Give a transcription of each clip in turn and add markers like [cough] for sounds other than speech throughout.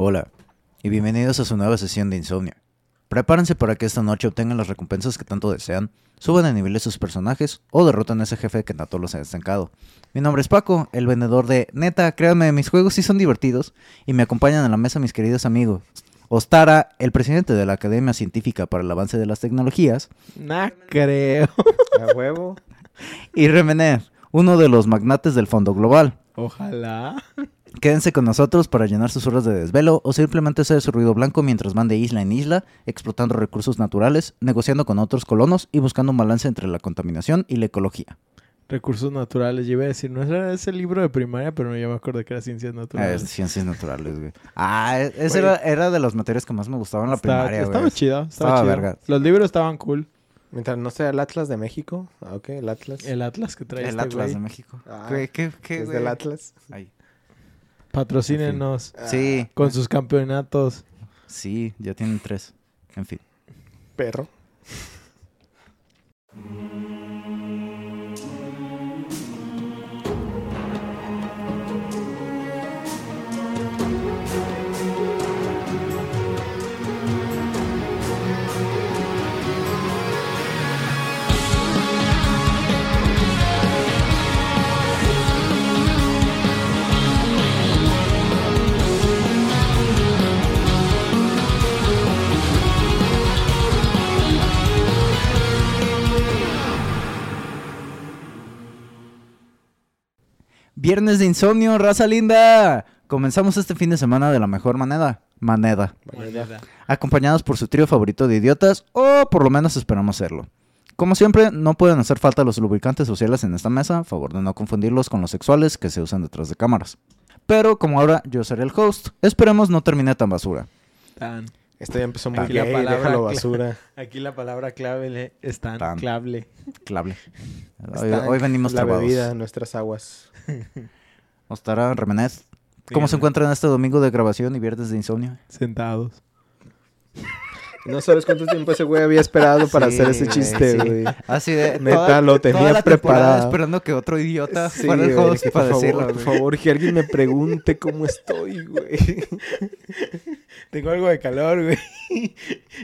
Hola, y bienvenidos a su nueva sesión de insomnio. Prepárense para que esta noche obtengan las recompensas que tanto desean, suban de nivel sus personajes o derroten a ese jefe que tanto los ha estancado. Mi nombre es Paco, el vendedor de Neta, créanme, mis juegos sí son divertidos, y me acompañan en la mesa mis queridos amigos. Ostara, el presidente de la Academia Científica para el Avance de las Tecnologías, No creo. A huevo. y Remener, uno de los magnates del Fondo Global. Ojalá. Quédense con nosotros para llenar sus horas de desvelo o simplemente hacer su ruido blanco mientras van de isla en isla, explotando recursos naturales, negociando con otros colonos y buscando un balance entre la contaminación y la ecología. Recursos naturales. Yo iba a decir, no era ese libro de primaria, pero ya me acuerdo que era ciencias Ah, naturales. es ciencias naturales, güey. Ah, e- esa Güey. era, era de las materias que más me gustaban en la Estaba- primaria, güey. Estaba chido. Estaba, Estaba chido. verga. Los libros estaban cool. Mientras no sea el Atlas de México. Ah, ok, el Atlas. El Atlas que trae El este Atlas güey. de México. Ah, Güey, ¿qué, qué, es güey? del Atlas. Ay, Patrocínenos Sí, con sus campeonatos. sí, ya tienen tres. En fin. Perro. Viernes de insomnio, raza linda. Comenzamos este fin de semana de la mejor manera. Manera. Moneda. acompañados por su trío favorito de idiotas, o por lo menos esperamos serlo. Como siempre, no pueden hacer falta los lubricantes sociales en esta mesa, favor de no confundirlos con los sexuales que se usan detrás de cámaras. Pero como ahora yo seré el host, esperemos no termine tan basura. Tan. Esto ya empezó muy Aquí la gay, palabra déjalo cla- basura. Aquí la palabra clave es tan, Tan. clave. Clable. Hoy, Está hoy venimos La trabados. bebida, nuestras aguas. Ostara, Remenez, ¿cómo se encuentran este domingo de grabación y viernes de insomnio? Sentados. No sabes cuánto tiempo ese güey había esperado para Sí, hacer ese güey, chiste, sí. güey. Así de. Neta, toda- lo tenía toda la temporada preparado. esperando que otro idiota Sí, fuera el host que para por decirlo. favor, por favor, que alguien me pregunte cómo estoy, güey. [laughs] Tengo algo de calor, güey.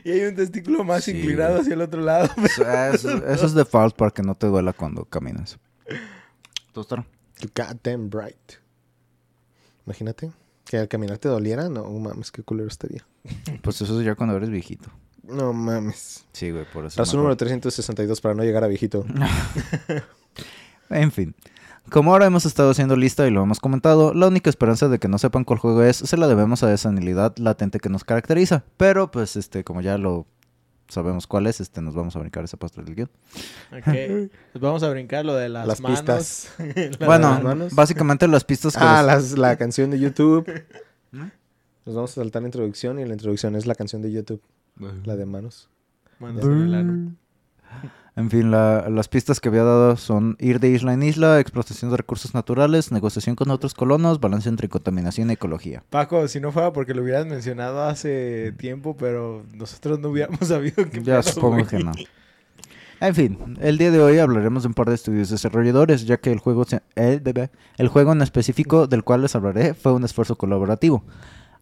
y hay un testículo más Sí, inclinado hacia el otro lado. Eso, eso es default para que no te duela cuando caminas. ¿Tú, Ostara? You goddamn bright. Imagínate que al caminar te doliera. No mames, qué culero estaría. [laughs] Pues eso es ya cuando eres viejito. No mames. Sí, güey, por eso. Paso número 362 para no llegar a viejito. [laughs] En fin. Como ahora hemos estado haciendo lista y lo hemos comentado, la única esperanza de que no sepan cuál juego es se la debemos a esa anilidad latente que nos caracteriza. Pero, pues, este, como ya lo sabemos cuál es, este, nos vamos a brincar esa parte del guion. Ok. Pues vamos a brincar lo de las, Las manos. pistas. [laughs] La- bueno, las manos. básicamente las pistas que Ah, las- la canción de YouTube. ¿Mm? Nos vamos a saltar la introducción y la introducción es la canción de YouTube, la de manos. manos en el ano. En fin, la- las pistas que había dado son ir de isla en isla, explotación de recursos naturales, negociación con otros colonos, balance entre contaminación y ecología. Paco, si no fuera porque lo hubieras mencionado hace tiempo, pero nosotros no hubiéramos [laughs] sabido que Ya supongo que no. En fin, el día de hoy hablaremos de un par de estudios desarrolladores, ya que el juego, se- el, juego en específico del cual les hablaré fue un esfuerzo colaborativo.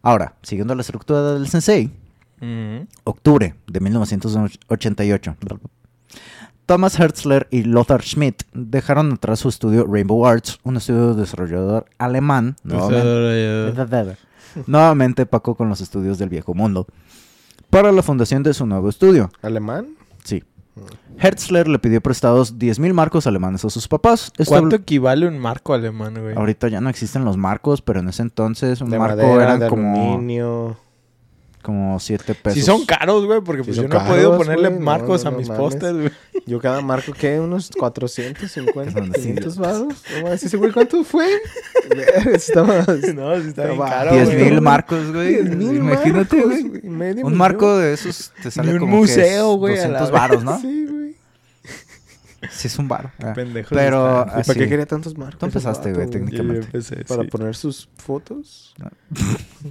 Ahora, siguiendo la estructura del Sensei, octubre de 1988. Thomas Hertzler y Lothar Schmidt dejaron atrás su estudio Rainbow Arts, un estudio desarrollador alemán, nuevamente, [laughs] nuevamente pacó con los estudios del viejo mundo, para la fundación de su nuevo estudio. ¿Alemán? Sí. Hertzler le pidió prestados 10.000 marcos alemanes a sus papás. Esto- ¿Cuánto equivale un marco alemán, güey? Ahorita ya no existen los marcos, pero en ese entonces un De marco madera, de como, aluminio. Como 7 pesos. Si son caros, güey, porque Sí pues yo no he podido ponerle marcos no, a mis pósters, güey. [laughs] Yo cada marco, ¿qué? Unos 450, Sí. 500 varos. No mames, ese güey, ¿cuánto fue? [laughs] Estaba... [laughs] No, sí está bien Estaba- caro, 10 güey. mil marcos, güey. 10,000 Imagínate, marcos, güey. Un marco de esos te sale un como museo, que güey, a la 200 vez. varos, ¿no? Sí, güey. Sí, es un varo. Ah. Pendejos Pero están. ¿Y así. para qué quería tantos marcos? Tú empezaste, güey, Yo- técnicamente. empecé, ¿Para sí. poner sus fotos? No.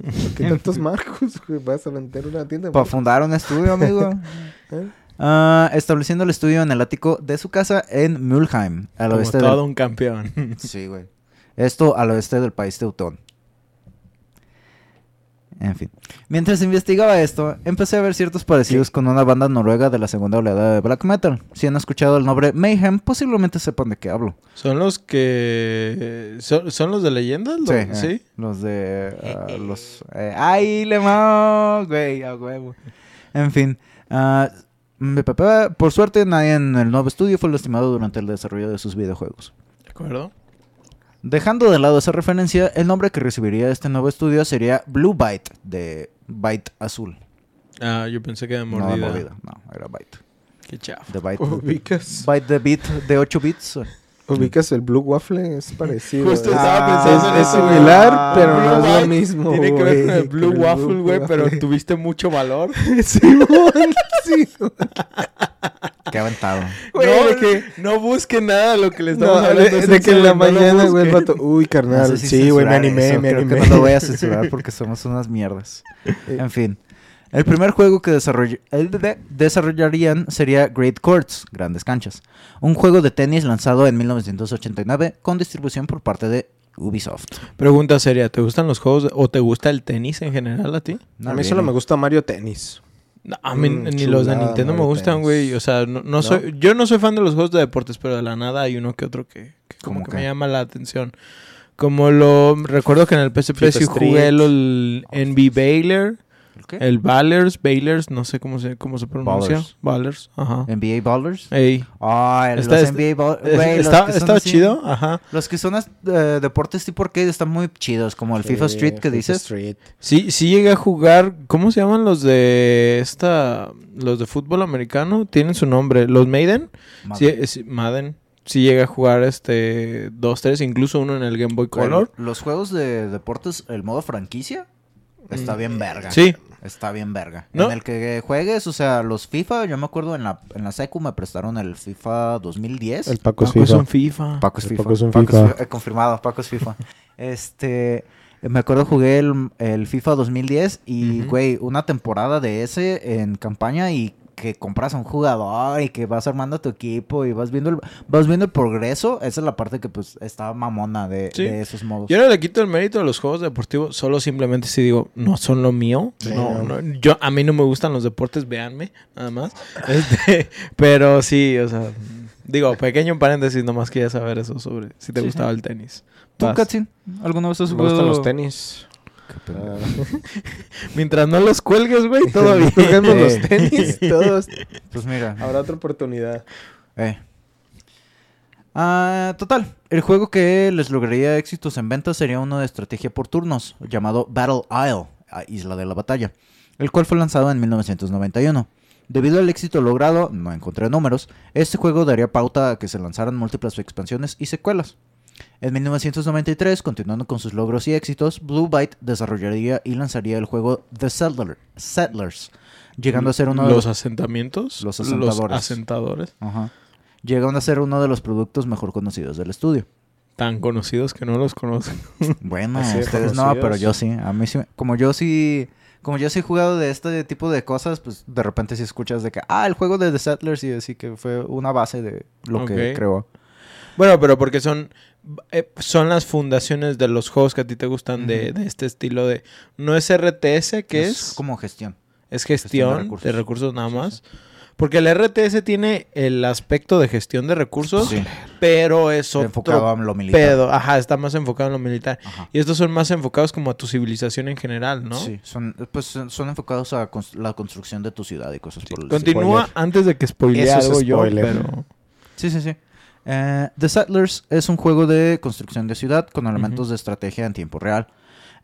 ¿Por qué tantos marcos, güey? ¿Vas a vender una tienda Para fundar un estudio, amigo. [laughs] ¿Eh? Ah, estableciendo el estudio en el ático de su casa en Mulheim, al Como oeste todo del... un campeón. Sí, güey. Esto al oeste del país teutón. En fin. Mientras investigaba esto, empecé a ver ciertos parecidos con una banda noruega de la segunda oleada de black metal. Si han escuchado el nombre Mayhem, posiblemente sepan de qué hablo. ¿Son los que... ¿Son, son los de leyendas? ¿Lo- eh, ¿Sí? Los de... ah, los... eh, ¡Ay, Lemon! Güey, a huevo. En fin. papá- por suerte, nadie en el nuevo estudio fue lastimado durante el desarrollo de sus videojuegos. ¿De acuerdo? Dejando de lado esa referencia, el nombre que recibiría este nuevo estudio sería Blue Byte, de Byte azul. Ah, yo pensé que de No, de mordida. mordida. No, era Byte. Qué chafa. Byte. ¿Ubicas, Byte de bit de 8 bits. ubicas el Blue Waffle? Es parecido. Justo es, estaba Ah, pensando en es eso, güey. similar, pero Blue no es Byte lo mismo. Tiene que ver con güey, el Blue Waffle, güey, pero tuviste mucho valor. Simón, [laughs] sí. [laughs] Qué aventado. [laughs] Güey, no, de que- no busquen nada lo que les No, estamos de, hablando. es de en que en la no mañana, güey, el vato, uy, No carnal, sé si sí, güey, me animé, eso, me creo animé. que no lo voy a censurar porque [laughs] somos unas mierdas. En fin. El primer juego que desarroll- el de- desarrollarían sería Great Courts, Grandes Canchas, un juego de tenis lanzado en 1989 con distribución por parte de Ubisoft. Pregunta seria, ¿te gustan los juegos de- o te gusta el tenis en general a ti? A mí solo me gusta Mario Tenis. No, a mí Mm, ni los de Nintendo me gustan, güey. O sea, no, no soy, yo no soy fan de los juegos de deportes, pero de la nada hay uno que otro que, que como ¿Cómo que me llama la atención. Como lo recuerdo que en el PSP sí jugué el, el NB Baylor, ¿El qué? el Ballers, Baylers, no sé cómo se cómo se pronuncia. Ballers. Ballers, ajá. NBA Ballers. Ey. Ah, el- Está- los está- NBA Ballers. Es- está- así- chido, ajá. Los que son eh, deportes tipo arcade están muy chidos, como el FIFA Street que FIFA dices. Street. Sí, sí llegué a jugar. ¿Cómo se llaman los de esta, los de fútbol americano? Tienen su nombre. Los Maiden. Sí, es- Madden. Sí llegué a jugar este dos, tres, incluso uno en el Game Boy Color. Los juegos de deportes, el modo franquicia, está bien verga. Sí. Está bien verga. ¿No? En el que juegues, o sea, los FIFA, yo me acuerdo en la, en la secu me prestaron el FIFA 2010. El Paco es Paco es FIFA. un FIFA. Paco es El FIFA. Paco es un Paco FIFA. fi- eh, confirmado, Paco es FIFA. [laughs] este, me acuerdo jugué el, el FIFA 2010 y, güey, una temporada de ese en campaña y que compras a un jugador y que vas armando tu equipo y vas viendo el, vas viendo el progreso. Esa es la parte que, pues, está mamona de, Sí. de esos modos. Yo no le quito el mérito a los juegos deportivos, solo simplemente si digo, no son lo mío. Sí, no, no. no, yo, a mí no me gustan los deportes, véanme, nada más. [laughs] Este, pero sí, o sea, digo, pequeño paréntesis, nomás quería saber eso sobre si te Sí, gustaba el tenis. ¿Tú, Vas. Katsin? ¿Alguna vez has Me jugado? gustan los tenis. Ah, [laughs] Mientras no los cuelgues, güey, todo bien. Juguemos los tenis [laughs] todos. Pues mira. Habrá otra oportunidad. Eh. Ah, total, el juego que les lograría éxitos en ventas sería uno de estrategia por turnos, llamado Battle Isle, Isla de la Batalla, el cual fue lanzado en 1991. Debido al éxito logrado, no encontré números, este juego daría pauta a que se lanzaran múltiples expansiones y secuelas. En 1993, continuando con sus logros y éxitos, Blue Byte desarrollaría y lanzaría el juego The Settler- Settlers, llegando a ser uno de los los asentamientos. Los asentadores. asentadores. Ajá. Llegaron a ser uno de los productos mejor conocidos del estudio. Tan conocidos que no los conocen. [laughs] Bueno, ustedes no, pero yo sí. A mí sí. Como yo sí. Como yo sí he jugado de este tipo de cosas, pues de repente si escuchas de que, ah, el juego de The Settlers y así que fue una base de lo que creó. Bueno, pero porque son son las fundaciones de los juegos que a ti te gustan de, este estilo de no es RTS que es, como gestión. es gestión de gestión, de recursos. recursos, nada Sí, más. Porque el RTS tiene el aspecto de gestión de recursos, Sí. pero es otro Enfocado a lo militar. pedo. Ajá, está más enfocado en lo militar. Ajá. Y estos son más enfocados como a tu civilización en general, ¿no? Sí, son, pues, son enfocados a cons- la construcción de tu ciudad y cosas por el. Continúa Spoiler. antes de que spoilee Eso es yo, pero... Sí, sí, sí. Eh, The Settlers es un juego de construcción de ciudad con elementos de estrategia en tiempo real.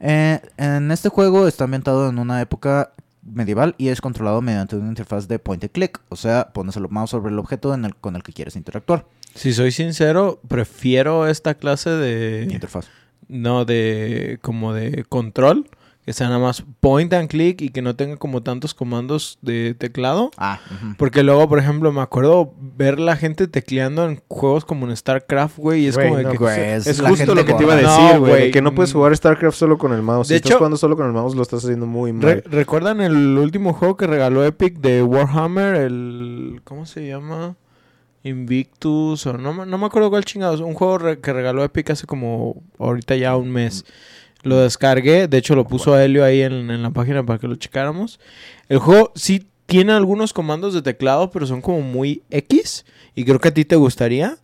Eh, en este juego está ambientado en una época medieval y es controlado mediante una interfaz de point and click, o sea, pones el mouse sobre el objeto en el- con el que quieres interactuar. Si soy sincero, prefiero esta clase de... Interfaz. No, de como de control, que sea nada más point and click y que no tenga como tantos comandos de teclado. Ah. Porque luego, por ejemplo, me acuerdo ver la gente tecleando en juegos como en StarCraft, güey, y es Güey, como de no, que... güey, es Es la justo gente lo que te iba a decir, No, güey. que no puedes jugar StarCraft solo con el mouse. De si hecho- estás jugando solo con el mouse, lo estás haciendo muy mal. Re- ¿Recuerdan el último juego que regaló Epic de Warhammer? El... ¿Cómo se llama? Invictus o no, me- no me acuerdo cuál chingados. Un juego re- que regaló Epic hace como ahorita ya un mes. Lo descargué, de hecho lo puso a Helio ahí en, en la página para que lo checáramos. El juego sí tiene algunos comandos de teclado, pero son como muy X. Y creo que a ti te gustaría.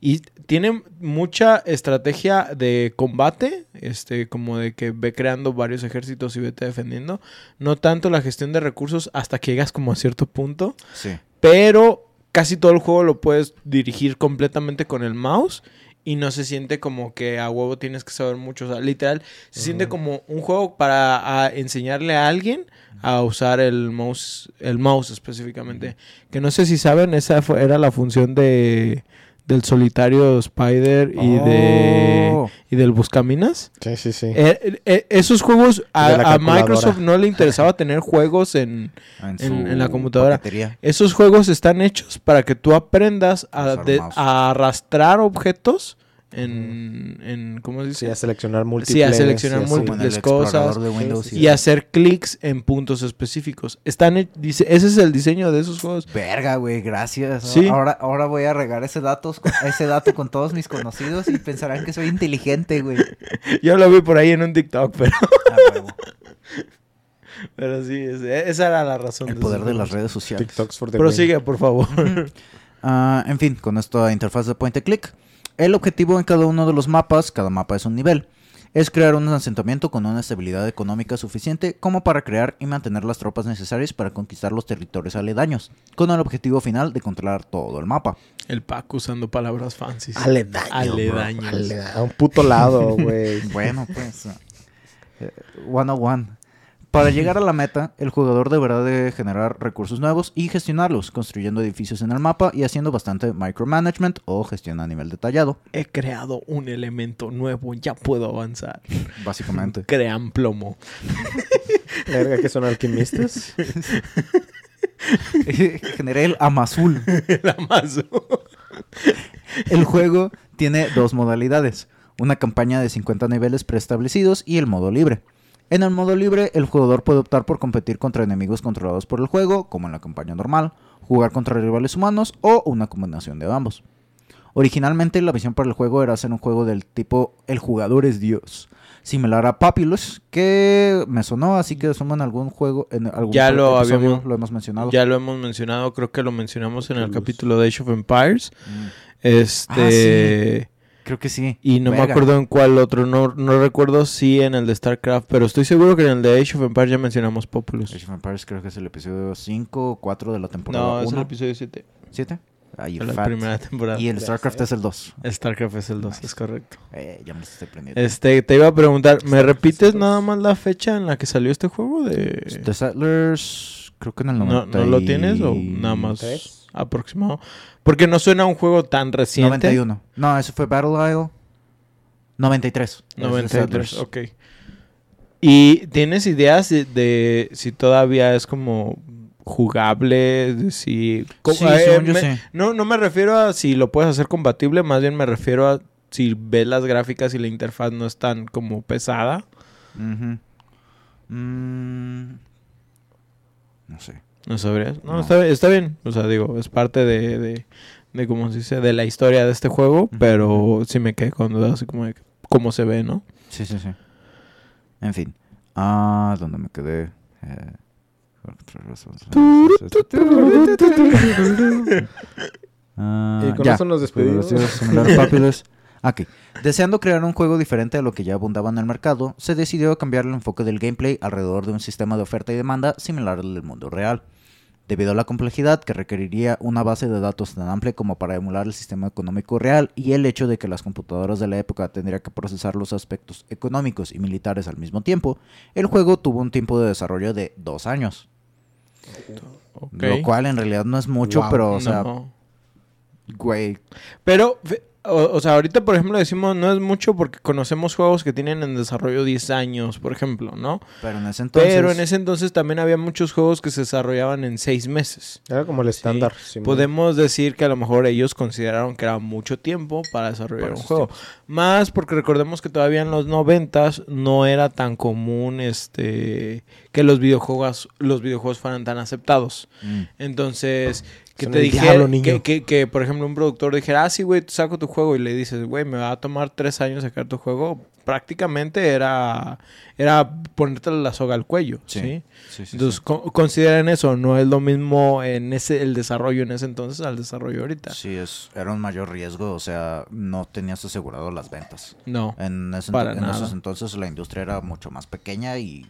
Y tiene mucha estrategia de combate, este, como de que ve creando varios ejércitos y vete defendiendo. No tanto la gestión de recursos hasta que llegas como a cierto punto. Sí. Pero casi todo el juego lo puedes dirigir completamente con el mouse. Y no se siente como que a huevo tienes que saber mucho. O sea, literal, se siente como un juego para a, enseñarle a alguien a usar el mouse, el mouse específicamente. Que no sé si saben, esa fue- era la función de del solitario Spider y de Oh. y del Buscaminas. Sí, sí, sí. Eh, eh, esos juegos a. Microsoft no le interesaba [laughs] tener juegos en, En- en la computadora. paquetería. esos juegos están hechos para que tú aprendas de- a arrastrar objetos en, en ¿cómo se Sí, dice? a seleccionar múltiples. Sí, a seleccionar múltiples cosas de Windows Sí, y hacer clics en puntos específicos. Están dice, ese es el diseño de esos juegos. Verga, güey, gracias. Sí. Ahora, ahora voy a regar ese dato, ese dato con todos mis conocidos y pensarán que soy inteligente, güey. [laughs] Yo lo vi por ahí en un TikTok, pero, Ah, [laughs] pero sí, ese- esa era la razón. El de poder de las redes sociales. TikToks for the win. Prosigue, por favor. [laughs] Ah, en fin, con esta interfaz de point and click, el objetivo en cada uno de los mapas, cada mapa es un nivel, es crear un asentamiento con una estabilidad económica suficiente como para crear y mantener las tropas necesarias para conquistar los territorios aledaños, con el objetivo final de controlar todo el mapa. El Paco usando palabras fancy. Aledaño. Aledaños. bro. Aleda- A un puto lado, güey. [laughs] Bueno, pues. eh, 101. Para llegar a la meta, el jugador deberá de generar recursos nuevos y gestionarlos, construyendo edificios en el mapa y haciendo bastante micromanagement o gestión a nivel detallado, He creado un elemento nuevo, ya puedo avanzar. básicamente. Crean plomo. [laughs] Verga, que son alquimistas. [laughs] Generé el Amazul. La más. El juego tiene dos modalidades, una campaña de 50 niveles preestablecidos y el modo libre. En el modo libre, el jugador puede optar por competir contra enemigos controlados por el juego, como en la campaña normal, jugar contra rivales humanos o una combinación de ambos. Originalmente la visión para el juego era hacer un juego del tipo El jugador es Dios, similar a Papyrus, que me sonó, así que asumo en algún juego, en algún Ya lo episodio habíamos- lo hemos mencionado. Ya lo hemos mencionado, creo que lo mencionamos en el capítulo de Age of Empires. Mm, Este. Creo que sí. Y no me acuerdo en cuál otro. No, no recuerdo si en el de StarCraft. Pero estoy seguro que en el de Age of Empires ya mencionamos Populous. Age of Empires creo que es el episodio 5 o 4 de la temporada No, es el 1. episodio 7. ¿7? Ahí, De la fat. primera temporada. Y el StarCraft es el 2. StarCraft es el 2, Nice. es correcto. Eh, ya me estoy aprendiendo. Este, te iba a preguntar, ¿me StarCraft repites nada más la fecha en la que salió este juego? De... The Settlers, creo que en el ¿No, 90 ¿No lo tienes o nada más ¿Tres? aproximado? Porque no suena a un juego tan reciente. 91. No, eso fue Battle Isle. 93. Es The 93, Settlers. ok. ¿Y tienes ideas de, de si todavía es como jugable? De si... Sí, eh, me- sí. No, no me refiero a si lo puedes hacer compatible, más bien me refiero a si ves las gráficas y la interfaz no es tan como pesada. Mm, no sé. ¿No sabrías? No, No. Está, está bien. O sea, digo, es parte de, de, de cómo se dice, de la historia de este juego, pero sí me quedé con dudas así como de cómo se ve, ¿no? Sí, sí, sí. En fin. Ah, ¿dónde me quedé? Eh, por otras razones. Ah, Y con ya. eso nos despedimos. [laughs] Ok. Deseando crear un juego diferente a lo que ya abundaba en el mercado, se decidió cambiar el enfoque del gameplay alrededor de un sistema de oferta y demanda similar al del mundo real. Debido a la complejidad que requeriría una base de datos tan amplia como para emular el sistema económico real y el hecho de que las computadoras de la época tendrían que procesar los aspectos económicos y militares al mismo tiempo, el juego tuvo un tiempo de desarrollo de dos años. Lo cual en realidad no es mucho, Wow. pero, o sea, No. güey, Pero, o, o sea, ahorita, por ejemplo, decimos no es mucho porque conocemos juegos que tienen en desarrollo 10 años, por ejemplo, ¿no? pero en ese entonces... Pero en ese entonces también había muchos juegos que se desarrollaban en 6 meses. Era como el estándar. Podemos decir que a lo mejor ellos consideraron que era mucho tiempo para desarrollar un juego. tiempos. Más porque recordemos que todavía en los noventas no era tan común este que los videojuegos los videojuegos fueran tan aceptados. Mm. Entonces, que Son te dijera que, que, que, por ejemplo un productor dijera, ah, sí, güey, saco tu juego y le dices, güey, me va a tomar tres años sacar tu juego, prácticamente era, era ponerte la soga al cuello, ¿sí? Sí. Sí, sí, Entonces, co- consideren eso, no es lo mismo en ese el desarrollo en ese entonces al desarrollo ahorita. Sí, es, era un mayor riesgo, o sea, no tenías asegurado las ventas. No. En, ese Para en nada. esos entonces la industria era mucho más pequeña y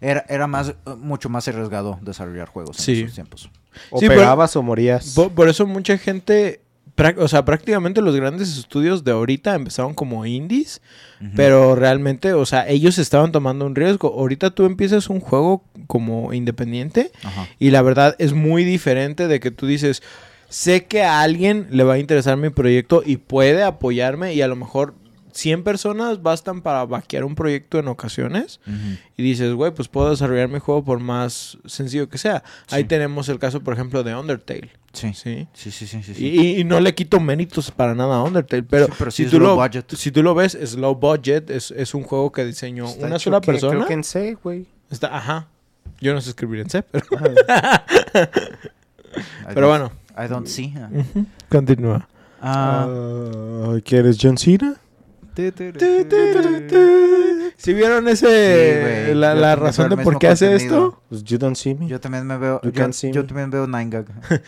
era, era más, mucho más arriesgado desarrollar juegos en esos tiempos. O Sí, pero- pegabas o morías. Por, por eso mucha gente, o sea, prácticamente los grandes estudios de ahorita empezaron como indies, pero realmente, o sea, ellos estaban tomando un riesgo. Ahorita tú empiezas un juego como independiente Ajá. y la verdad es muy diferente de que tú dices, sé que a alguien le va a interesar mi proyecto y puede apoyarme y a lo mejor 100 personas bastan para vaquear un proyecto en ocasiones y dices, güey, pues puedo desarrollar mi juego por más sencillo que sea. Ahí tenemos el caso, por ejemplo, de Undertale. Sí. Sí. Sí, sí, sí, sí. sí. Y, y no le quito méritos para nada a Undertale, pero, Sí, pero sí si, tú lo, budget. si tú lo ves, es low budget, es, es un juego que diseñó Está una sola que- persona. Creo que en C, güey. Está, ajá. Yo no sé escribir en C, pero, pero bueno. I don't see. ah. Continúa. Ah, Ah, ¿Quieres John Cena? ¿Sí vieron ese Sí, la, la razón de por qué hace esto? Pues you don't see me. Yo también me veo. You Yo, can't see yo me. también veo Nine Gag.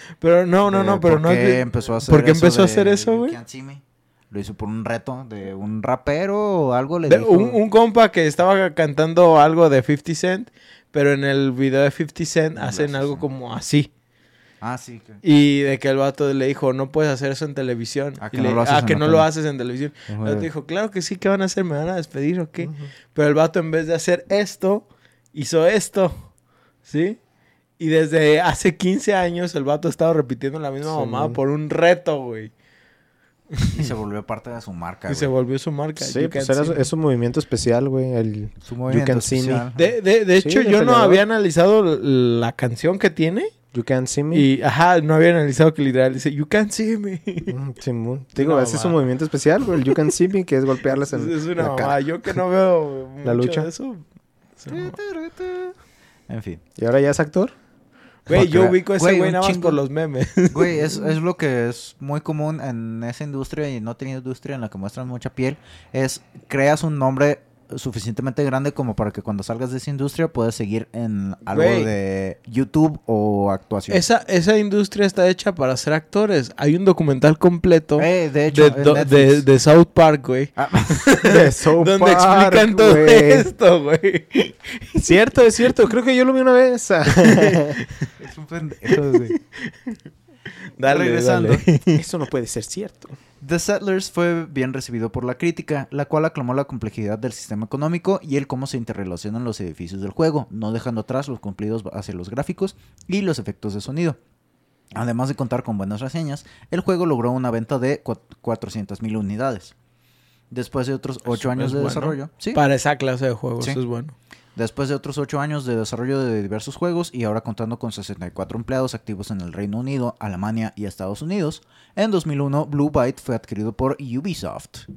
[laughs] Pero no, no, no, pero por no qué empezó a hacer ¿Por qué eso empezó a hacer eso, You güey? Can't See Me. Lo hizo por un reto de un rapero o algo. Le de- dijo. un, un compa que estaba cantando algo de 50 Cent, pero en el video de 50 Cent hacen hace, algo sí. como así. Ah, sí. que- Y de que el vato le dijo, no puedes hacer eso en televisión. Ah, Y que no le- lo haces ah, en que no lo haces en televisión. El vato dijo, claro que sí, ¿qué van a hacer? ¿Me van a despedir o qué? Pero el vato en vez de hacer esto, hizo esto. ¿Sí? Y desde hace 15 años el vato ha estado repitiendo la misma Sí, mamada man. por un reto, güey. Y se volvió parte de su marca. Y se volvió su marca. Sí, You pues era, Me. es un movimiento especial, güey. El... Su movimiento Can See Me. De, de, de Sí, hecho, yo no había analizado la canción que tiene. You can't see me. Y, ajá, no había analizado que literal dice, You can't see me. Mm, Simón. [laughs] Digo, No, ese es un movimiento especial, güey. El you can see me, que es golpearles [laughs] es, en es una la. Yo que no veo [laughs] La mucho lucha. de eso. En fin. ¿Y ahora ya es actor? Güey, yo ubico a ese güey, nada más chingo- por los memes. Güey, es, es lo que es muy común en esa industria y no tiene industria en la que muestran mucha piel. Es creas un nombre suficientemente grande como para que cuando salgas de esa industria puedas seguir en algo Güey. de YouTube o actuación. Esa, esa industria está hecha para ser actores. Hay un documental completo Eh, de hecho, de, en do- Netflix. de, de South Park, güey. Ah, [laughs] [laughs] De South Donde Park, explican todo güey. esto, güey. [laughs] Cierto, es cierto. Creo que yo lo vi una vez. es un pendejo, güey. Dale, Regresando. dale. [laughs] Eso no puede ser cierto. The Settlers fue bien recibido por la crítica, la cual aclamó la complejidad del sistema económico y el cómo se interrelacionan los edificios del juego, no dejando atrás los cumplidos hacia los gráficos y los efectos de sonido. Además de contar con buenas reseñas, el juego logró una venta de 400.000 unidades. Después de otros 8 Eso años de bueno. desarrollo, sí, Para esa clase de juegos, Sí. eso es bueno. Después de otros 8 años de desarrollo de diversos juegos y ahora contando con 64 empleados activos en el Reino Unido, Alemania y Estados Unidos, en 2001 Blue Byte fue adquirido por Ubisoft.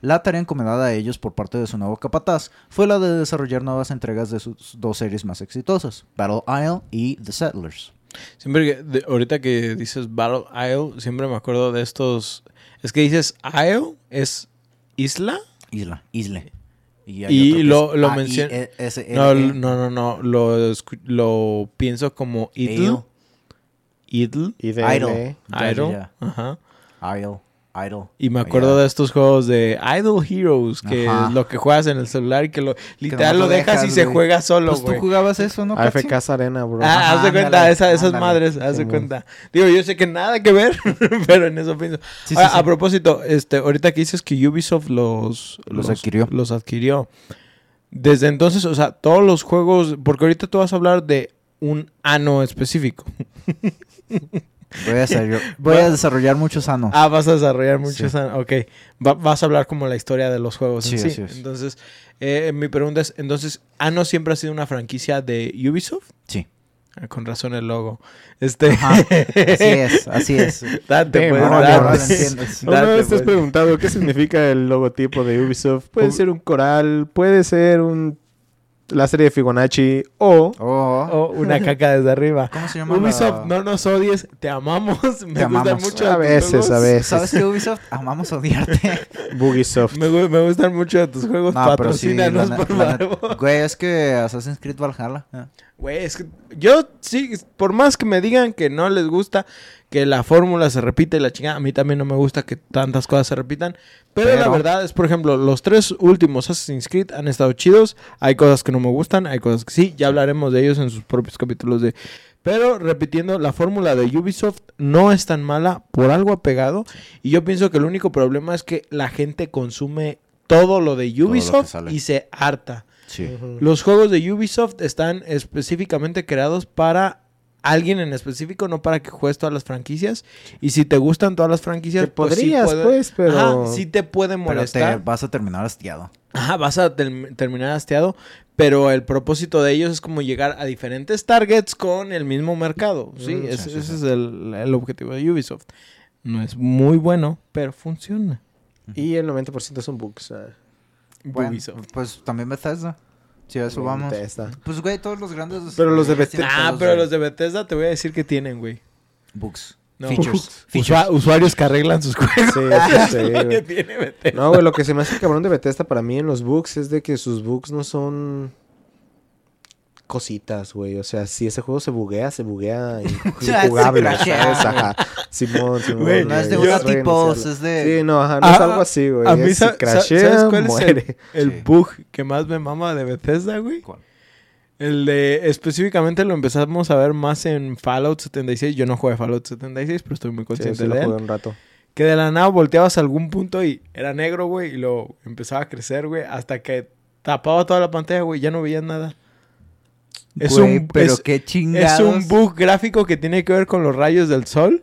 La tarea encomendada a ellos por parte de su nuevo capataz fue la de desarrollar nuevas entregas de sus dos series más exitosas, Battle Isle y The Settlers. Siempre que, de- ahorita que dices Battle Isle, siempre me acuerdo de estos. Es que dices Isle, es isla. Isla, Isle. Y que lo- lo A I mencion- E No, E. no, no, no. Lo, lo pienso como Idle. Idle. Y Idle. Idle. Ajá. Isle, Idle. Y me Oh, acuerdo de estos juegos de Idle Heroes, que Ajá. es lo que juegas en el celular y que lo literal lo lo dejas, y se juega solo, Pues tú güey. jugabas eso, ¿no? AFK Arena, bro. Ah, Ajá, haz de cuenta, ándale, esa- esas ándale. madres, haz de cuenta. Digo, yo sé que nada que ver, [laughs] pero en eso pienso. Sí, sí, sí. A propósito, este, ahorita que dices que Ubisoft los, Los adquirió. Los adquirió. Desde entonces, o sea, todos los juegos, porque ahorita tú vas a hablar de un ano específico. [laughs] Voy a, [laughs] desarrollar, voy a desarrollar muchos anos. Ah, vas a desarrollar muchos Sí. ano. Ok, Va- vas a hablar como la historia de los juegos en Sí, sí. así es. Entonces, eh, mi pregunta es, entonces, ¿Ano siempre ha sido una franquicia de Ubisoft? Sí. Ah, con razón el logo. Este... Ajá, así es, así es. [laughs] date, Damn, pues, ahora date. Date. entiendes. ¿Alguna Date, vez te has pues. preguntado qué significa el logotipo de Ubisoft? Puede ser un coral, puede ser un la serie de Fibonacci o Oh, O una [laughs] caca desde arriba. ¿Cómo se llama? Ubisoft, la- no nos odies, te amamos. [laughs] Me Te gustan amamos. mucho A tus veces, juegos. a veces. ¿Sabes qué, Ubisoft? Amamos odiarte. [laughs] Bugisoft. Me, me gustan mucho tus juegos. No, sí, Patrocínanos, por la favor. Güey, es que Assassin's Creed Valhalla. Güey, es que yo sí, por más que me digan que no les gusta que la fórmula se repite y la chingada, a mí también no me gusta que tantas cosas se repitan. Pero, la Pero- verdad es, por ejemplo, los tres últimos Assassin's Creed han estado chidos. Hay cosas que no me gustan, hay cosas que sí. Ya hablaremos de ellos en sus propios capítulos de... Pero repitiendo, la fórmula de Ubisoft no es tan mala, por algo ha pegado. Y yo pienso que el único problema es que la gente consume todo lo de Ubisoft y se harta. Sí. Los juegos de Ubisoft están específicamente creados para alguien en específico, no para que juegues todas las franquicias. Y si te gustan todas las franquicias, Que pues sí podrías, puede- pues, pero... Ajá, sí te puede Pero te molestar. vas a terminar hastiado. Ajá, vas a term- terminar hastiado. Pero el propósito de ellos es como llegar a diferentes targets con el mismo mercado. Sí, Mm, ese, sí, sí, ese sí. es el, el objetivo de Ubisoft. No es muy bueno, pero funciona. Y el 90% son bugs. Bueno, Ubisoft. pues también Bethesda. Si a eso vamos. Bethesda. Pues, güey, todos los grandes. Pero los de Bethesda- Ah, pero los de Bethesda te voy a decir que tienen, güey. Bugs. No. Features. Usua- usuarios que arreglan sus juegos. Sí, sí, [laughs] Es lo que güey. tiene Bethesda. No, güey, lo que se me hace cabrón de Bethesda para mí en los bugs es de que sus bugs no son cositas, güey. O sea, si ese juego se buguea, se buguea injugable, [laughs] ¿sabes? Ajá. Simón, Simón. Güey, No es de es tipos, es de. Sí, no, ajá, no es Ah, algo así, güey. A mí, Es sa- crashea, ¿sabes cuál muere. es el, el Sí. bug que más me mama de Bethesda, güey? ¿Cuál? El de, específicamente lo empezamos a ver más en Fallout 76. Yo no jugué Fallout 76, pero estoy muy Sí, consciente sí, lo de él. jugué un rato. Que de la nada volteabas a algún punto y era negro, güey, y lo empezaba a crecer, güey, hasta que tapaba toda la pantalla, güey, ya no veías nada. Es Güey, un- pero es- qué chingados. Es un bug gráfico que tiene que ver con los rayos del sol.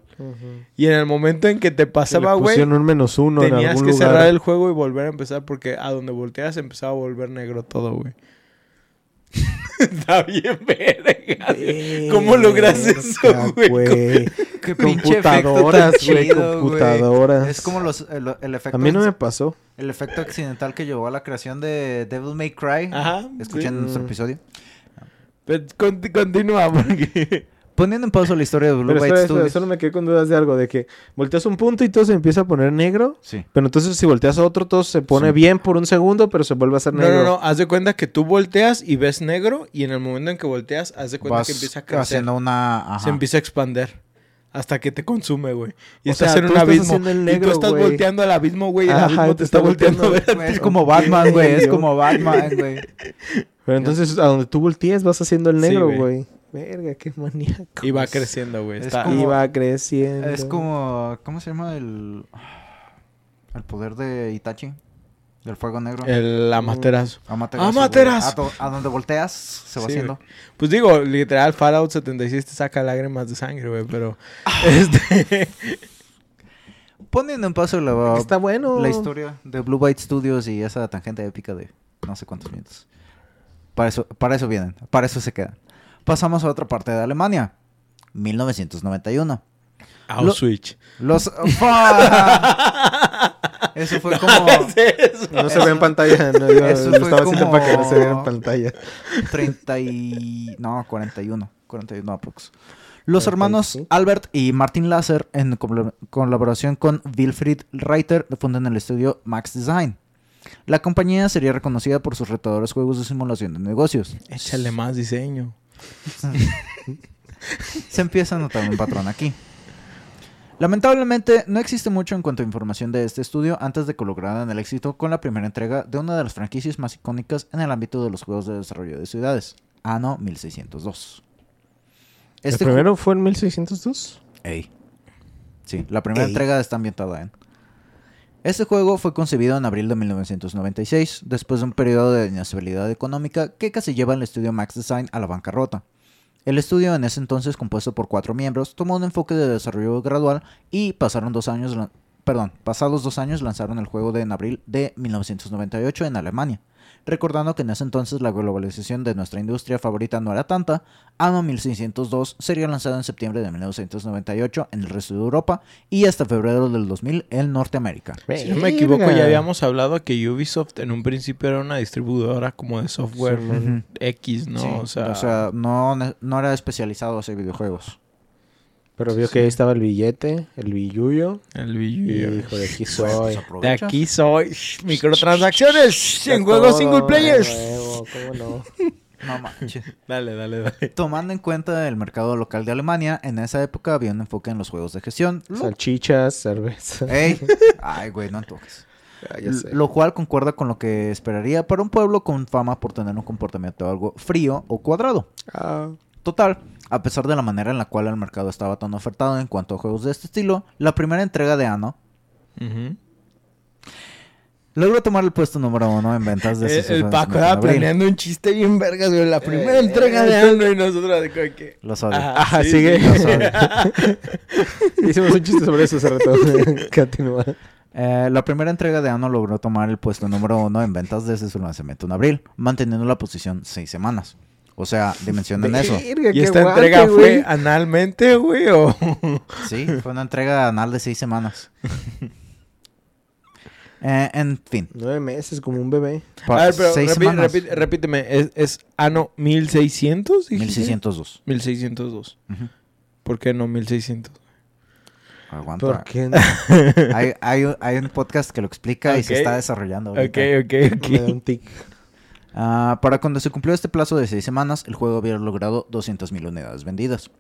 Y en el momento en que te pasaba, güey, pusieron un menos uno en tenías algún que lugar. cerrar el juego y volver a empezar porque a donde volteas empezaba a volver negro todo, güey. [laughs] Está bien verga. ¿Cómo logras eso, güey? Qué Computadoras, güey, computadoras. Es como los, el, el efecto. A mí no me pasó. El efecto accidental que llevó a la creación de Devil May Cry. Ajá. Escuchen sí. nuestro episodio. Continúa porque... [laughs] Poniendo en pausa la historia de Blue Pero espera, espera, Studios. solo me quedé con dudas de algo, de que volteas un punto y todo se empieza a poner negro, Sí. pero entonces si volteas a otro todo se pone Sí. bien por un segundo, pero se vuelve a hacer No, negro. no, no. Haz de cuenta que tú volteas y ves negro y en el momento en que volteas, haz de cuenta Vas que empieza a crecer. haciendo una. Ajá. Se empieza a expander. Hasta que te consume, güey. Y O estás sea, en un abismo. el y tú negro, estás güey. volteando al abismo, güey. Y el abismo te te está está volteando. a volteando. ver a Es como Batman, güey. Es como Batman, güey. [laughs] Pero entonces a donde tú voltees vas haciendo el negro, güey. güey. Verga, qué maníaco. Y va creciendo, güey. Es Está... como- Y va creciendo. Es como. ¿Cómo se llama el. El poder de Itachi? Del fuego negro. El amaterasu. Amaterasu. Amaterasu. güey. A, do- a donde volteas, se va Sí, haciendo. Pues digo, literal, Fallout 76 te saca lágrimas de sangre, güey. Pero. [laughs] Este. [laughs] Poniendo en paso la, Está bueno. la historia de Blue Byte Studios y esa tangente épica de no sé cuántos minutos. Para eso, para eso vienen, para eso se quedan. Pasamos a otra parte de Alemania. 1991. Auschwitz. Los... ¡Fuck! Eso fue [laughs] como No se ve en pantalla. No, yo Eso lo fue estaba haciendo para que no se vea en pantalla. 30 y... No, 41. 41 aprox. Los 45. hermanos Albert y Martin Lasser, en col- colaboración con Wilfried Reiter, fundan el estudio Max Design. La compañía sería reconocida por sus retadores juegos de simulación de negocios. Échale más diseño. Se empieza a notar un patrón aquí. Lamentablemente, no existe mucho en cuanto a información de este estudio antes de que lograran el éxito con la primera entrega de una de las franquicias más icónicas en el ámbito de los juegos de desarrollo de ciudades, Anno 1602. Este ¿El ju- primero fue en 1602? Ey. Sí, la primera Ey. entrega está ambientada en. Este juego fue concebido en abril de 1996, después de un periodo de inestabilidad económica que casi lleva al estudio Max Design a la bancarrota. El estudio, en ese entonces compuesto por cuatro miembros, tomó un enfoque de desarrollo gradual y pasaron dos años, perdón, pasados dos años lanzaron el juego de en abril de 1998 en Alemania, Recordando que en ese entonces la globalización de nuestra industria favorita no era tanta, Anno 1602 sería lanzado en septiembre de 1998 en el resto de Europa y hasta febrero del 2000 en Norteamérica. Si no me equivoco, ya habíamos hablado que Ubisoft en un principio era una distribuidora como de software. X, ¿no? Sí, o sea, no, ne- no era especializado hacia videojuegos. Pero vio que ahí estaba el billete, el billuyo. el Y Video. dijo, de aquí soy. De aquí soy. Microtransacciones en juegos single players. nuevo, ¿cómo no? [laughs] No manches. Dale, dale, dale. Tomando en cuenta el mercado local de Alemania, en esa época había un enfoque en los juegos de gestión. Salchichas, cerveza. ¡Ey! [laughs] Ay, güey, no antojes. Ah. Lo cual concuerda con lo que esperaría para un pueblo con fama por tener un comportamiento algo frío o cuadrado. Ah, Total, a pesar de la manera en la cual el mercado estaba tan ofertado en cuanto a juegos de este estilo, la primera entrega de Anno Ujú. logró tomar el puesto número uno en ventas de El, sus el lanzamientos Paco estaba abril. planeando un chiste bien vergas, güey. La primera Eh, entrega de Ando y nosotros de que... Los odio. Ajá, Ajá, sí, sigue. sí. Los [laughs] odio. [laughs] Hicimos un chiste sobre eso hace rato. [laughs] Continúa. Eh, la primera entrega de Anno logró tomar el puesto número uno en ventas desde su lanzamiento en abril, manteniendo la posición seis semanas. O sea, dimensionen eso. ¿Y esta guante, entrega fue analmente, güey? O... Sí, fue una entrega anal de seis semanas. [laughs] Eh, en fin, Nueve meses, como un bebé. pa- A ver, pero seis repíteme. ¿Es, es Ano 1600? dijiste? 1602. 1602. Ujú. ¿Por qué no 1600? Aguanta. ¿Por qué no? [laughs] Hay, hay, un- hay un podcast que lo explica y se Ok. está desarrollando. Ok, ahorita. ok, Me da ok. un tic. Ah, para cuando se cumplió este plazo de seis semanas, el juego había logrado 200.000 unidades vendidas.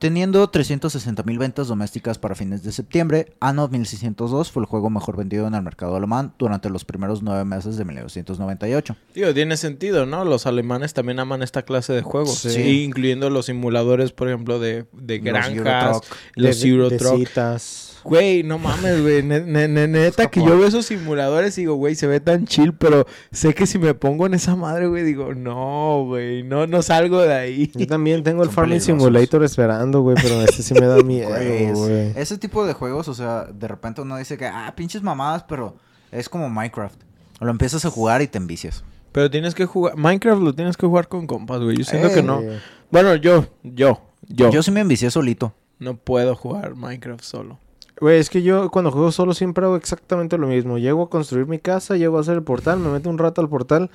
Teniendo 360.000 ventas domésticas para fines de septiembre, Anno 1602 fue el juego mejor vendido en el mercado alemán durante los primeros nueve meses de 1998. Digo, tiene sentido, ¿no? Los alemanes también aman esta clase de juegos. Sí. Sí, incluyendo los simuladores, por ejemplo, de, de Los granjas, Eurotruck. los De- Euro de Truck. citas. Güey, no mames, güey. Ne- ne- ne- Neta, que yo veo esos simuladores y digo, güey, se ve tan chill, pero sé que si me pongo en esa madre, güey, digo, no, güey, no, no salgo de ahí. Yo también tengo el Son Farming. Simulator esperando, güey, pero este sí me da [laughs] miedo, Güey, ese tipo de juegos, o sea, de repente uno dice que, ah, pinches mamadas, pero es como Minecraft. Lo empiezas a jugar y te envicias. Pero tienes que jugar, Minecraft lo tienes que jugar con compas, güey. Yo siento Eh, que no. Eh, Bueno, yo, yo, yo, Yo sí me envicié solito. no puedo jugar Minecraft solo. Güey, es que yo cuando juego solo siempre hago exactamente lo mismo. Llego a construir mi casa, llego a hacer el portal, me meto un rato al portal,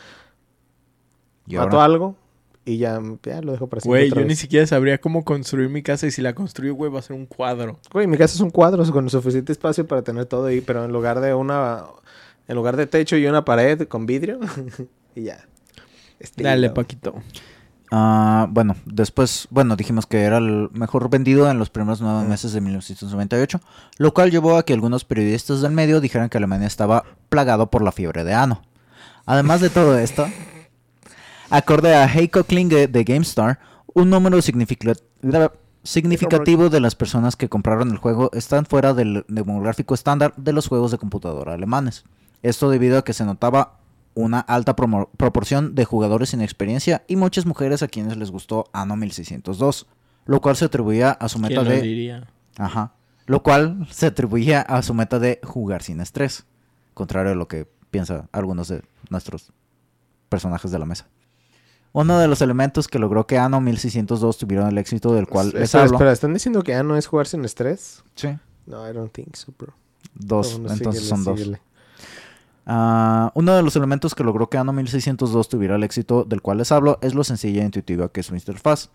Y mato ahora- algo y ya, ya lo dejo para siempre. Güey, yo ni siquiera sabría cómo construir mi casa y si la construyo, güey, va a ser un cuadro. Güey, mi casa es un cuadro con suficiente espacio para tener todo ahí, pero en lugar de una... En lugar de techo y una pared con vidrio, [laughs] y ya. Dale, Paquito. Ah, bueno, después, bueno, dijimos que era el mejor vendido en los primeros nueve meses de 1998, lo cual llevó a que algunos periodistas del medio dijeran que Alemania estaba plagado por la fiebre de ano. Además de todo esto, [laughs] acorde a Heiko Klinge de GameStar, un número significa- significativo de las personas que compraron el juego están fuera del demográfico estándar de los juegos de computadora alemanes. Esto debido a que se notaba una alta proporción de jugadores sin experiencia y muchas mujeres a quienes les gustó Anno 1602, lo cual se atribuía a su meta ¿Quién lo de diría? Ajá. Lo cual se atribuía a su meta de jugar sin estrés. Contrario a lo que piensan algunos de nuestros personajes de la mesa. Uno de los elementos que logró que Anno 1602 tuviera el éxito del cual les espera, hablo. espera, ¿están diciendo que ah, no es jugar sin estrés? Sí. No, I don't think so, bro. Dos. No, entonces síguele, son dos. Ah, uno de los elementos que logró que Anno 1602 tuviera el éxito del cual les hablo es lo sencilla e intuitiva que es su interfaz.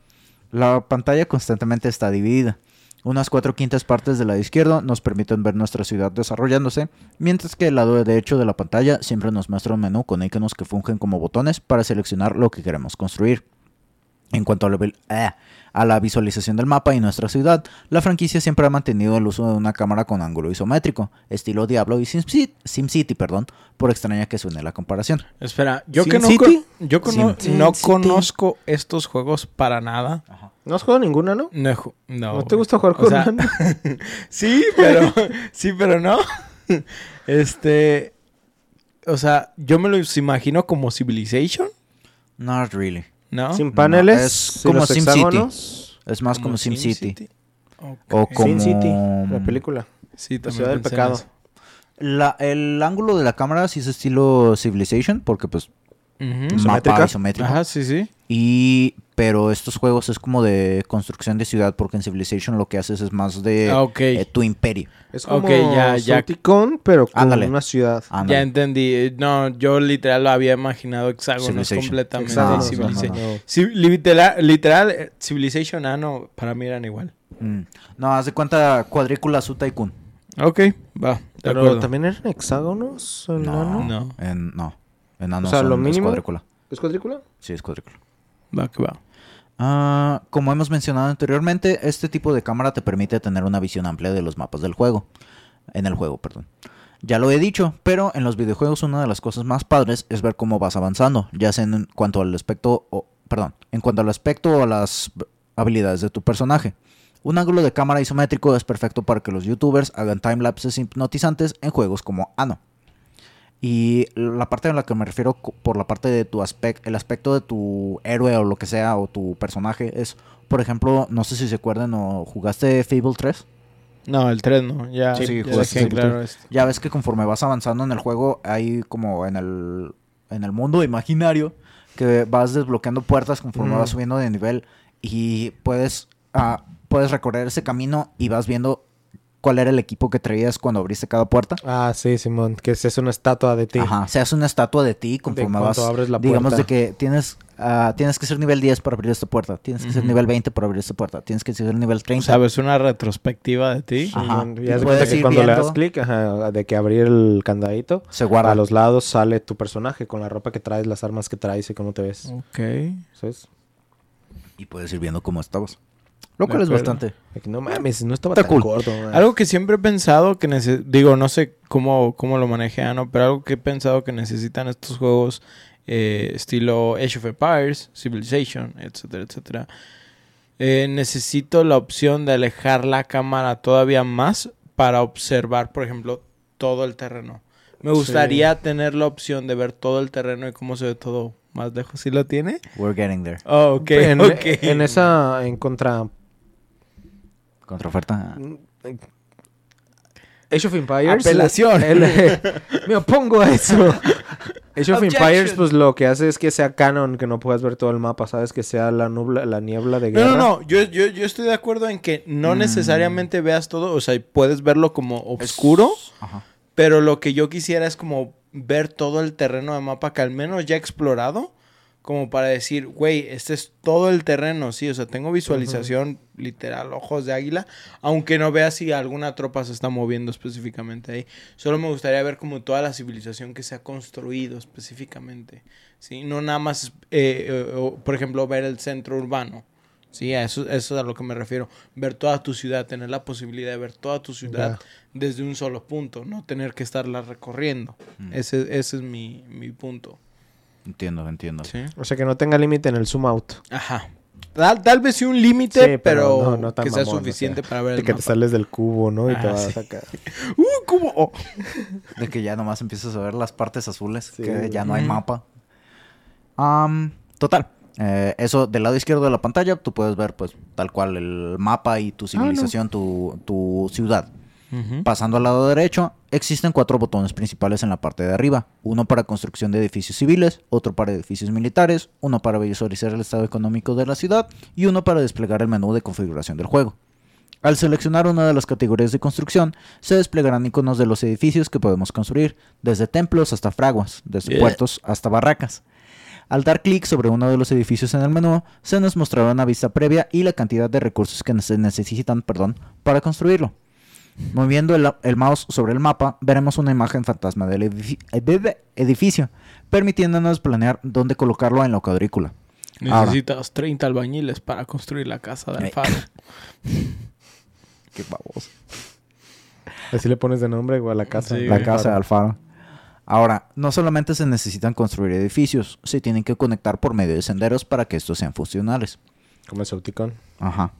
La pantalla constantemente está dividida. Unas cuatro quintas partes del lado izquierdo nos permiten ver nuestra ciudad desarrollándose, mientras que el lado derecho de la pantalla siempre nos muestra un menú con iconos que fungen como botones para seleccionar lo que queremos construir. En cuanto a la, ah, a la visualización del mapa y nuestra ciudad, la franquicia siempre ha mantenido el uso de una cámara con ángulo isométrico, estilo Diablo y SimCity, SimCity, perdón, por extraña que suene la comparación. Espera, yo ¿Sin que no, City? yo cono- conozco estos juegos para nada. ¿No has jugado ninguna, no? No, no, ¿No, te gusta jugar O con [laughs] sea, Ano? Sí, pero [laughs] sí, pero no. [laughs] Este, o sea, yo me los imagino como Civilization, Not really. ¿No? Sin paneles, es como los SimCity. hexágonos. Es más como, SimCity. Ok. O como... Sin City, la película. Sí, también Ciudad del Pecado. La- el ángulo de la cámara sí es estilo Civilization, porque pues Ujú. mapa Isométrica. isométrico. Ajá, sí, sí. Y pero estos juegos es como de construcción de ciudad, porque en Civilization lo que haces es más de Ah, eh, tu imperio. Es como Ok, ya, ya. Sauticón, pero con Ándale. una ciudad. Ándale. Ya entendí. No, yo literal lo había imaginado hexágonos Civilization. completamente. Hexágonos, Civilization. no, no. Sí, literal, literal, eh, Civilization, ah, no, para mí eran igual. Mm. No, haz de cuenta cuadrícula su Tycoon. Ok, va, de Pero acuerdo. también eran hexágonos. ¿o No, No. No. En, no. Enano O sea, son- lo es mínimo- cuadrícula. ¿Es cuadrícula? Sí, es cuadrícula. Ah, como hemos mencionado anteriormente, este tipo de cámara te permite tener una visión amplia de los mapas del juego. En el juego, perdón. Ya lo he dicho, pero en los videojuegos una de las cosas más padres es ver cómo vas avanzando, ya sea en cuanto al aspecto, o, perdón, en cuanto al aspecto o a las habilidades de tu personaje. Un ángulo de cámara isométrico es perfecto para que los youtubers hagan timelapses hipnotizantes en juegos como Ano. Y la parte en la que me refiero por la parte de tu aspecto, el aspecto de tu héroe o lo que sea, o tu personaje, es, por ejemplo, no sé si se acuerdan o jugaste Fable 3. No, el 3 no, ya, Sí, ya jugaste dejé claro. Ya ves que conforme vas avanzando en el juego, hay como en el, en el mundo imaginario, que vas desbloqueando puertas conforme Mm. vas subiendo de nivel y puedes, ah, puedes recorrer ese camino y vas viendo cuál era el equipo que traías cuando abriste cada puerta. Ah, sí, Simón. Que es una estatua de ti. Ajá, se hace una estatua de ti conforme cuando vas. abres la digamos puerta. de que tienes, ah, tienes que ser nivel 10 para abrir esta puerta, tienes que ser nivel 20 para abrir esta puerta, tienes que ser nivel 30. ¿Sabes? Una retrospectiva de ti. Ajá. Y Ya se puedes cuenta que ir cuando le das viendo- clic, ajá, de que abrir el candadito, Se guarda. a los lados sale tu personaje con la ropa que traes, las armas que traes y cómo te ves. Ok. ¿Sabes? Y puedes ir viendo cómo estabas. Lo cual es bastante. No mames, no estaba Está tan cool. gordo. man. Algo que siempre he pensado que nece- digo, no sé cómo, cómo lo maneje Ano, pero algo que he pensado que necesitan estos juegos eh, estilo Age of Empires, Civilization, etcétera, etcétera. Eh, necesito la opción de alejar la cámara todavía más para observar, por ejemplo, todo el terreno. Me gustaría tener la opción de ver todo el terreno y cómo se ve todo más lejos. ¿Sí lo tiene? We're getting there. Oh, ok, en, [laughs] ok. en esa, en contra... Contraoferta. Age of Empires. Apelación. el- el- me opongo a eso. [laughs] Age of Objection. Empires, pues lo que hace es que sea canon, que no puedas ver todo el mapa, ¿sabes? Que sea la nubla, la niebla de No, guerra. no, no. Yo, yo, yo estoy de acuerdo en que no Mm. necesariamente veas todo. O sea, puedes verlo como oscuro. Ajá. Pero lo que yo quisiera es como ver todo el terreno de mapa que al menos ya he explorado. Como para decir, güey, este es todo el terreno, sí. O sea, tengo visualización literal, ojos de águila. Aunque no vea si alguna tropa se está moviendo específicamente ahí. Solo me gustaría ver como toda la civilización que se ha construido específicamente. Sí, no nada más, eh, eh, o, por ejemplo, ver el centro urbano. Sí, a eso, eso es a lo que me refiero. Ver toda tu ciudad, tener la posibilidad de ver toda tu ciudad desde un solo punto, no tener que estarla recorriendo. Mm. Ese, ese es mi, mi punto. Entiendo, entiendo. Sí. O sea, que no tenga límite en el zoom out. Ajá. Tal, tal vez sí un límite, Sí, pero, pero no- no tan que sea mamón, o suficiente sea, para ver De el que te sales del cubo, ¿no? Y te Ah, vas sí. acá. [laughs] ¡Uh, cómo! Oh. De que ya nomás empiezas a ver las partes azules, Sí, que güey. ya no hay mapa. Total. eh, eso del lado izquierdo de la pantalla, tú puedes ver pues tal cual el mapa y tu civilización, tu, tu ciudad. Pasando al lado derecho, existen cuatro botones principales en la parte de arriba. Uno para construcción de edificios civiles, otro para edificios militares, uno para visualizar el estado económico de la ciudad y uno para desplegar el menú de configuración del juego. Al seleccionar una de las categorías de construcción, se desplegarán iconos de los edificios que podemos construir, desde templos hasta fraguas, desde Yeah. puertos hasta barracas. Al dar clic sobre uno de los edificios en el menú, se nos mostrará una vista previa y la cantidad de recursos que se necesitan perdón, para construirlo. Moviendo el, el mouse sobre el mapa, veremos una imagen fantasma del edifi- de- de- edificio, permitiéndonos planear dónde colocarlo en la cuadrícula. Ahora. Necesitas 30 albañiles para construir la casa de Ey. Alfaro. [laughs] Qué baboso. Así le pones de nombre, güey, a la casa. Sí, La güey. casa de Alfaro. Ahora, no solamente se necesitan construir edificios, se tienen que conectar por medio de senderos para que estos sean funcionales. Como el Sauticón. Ajá.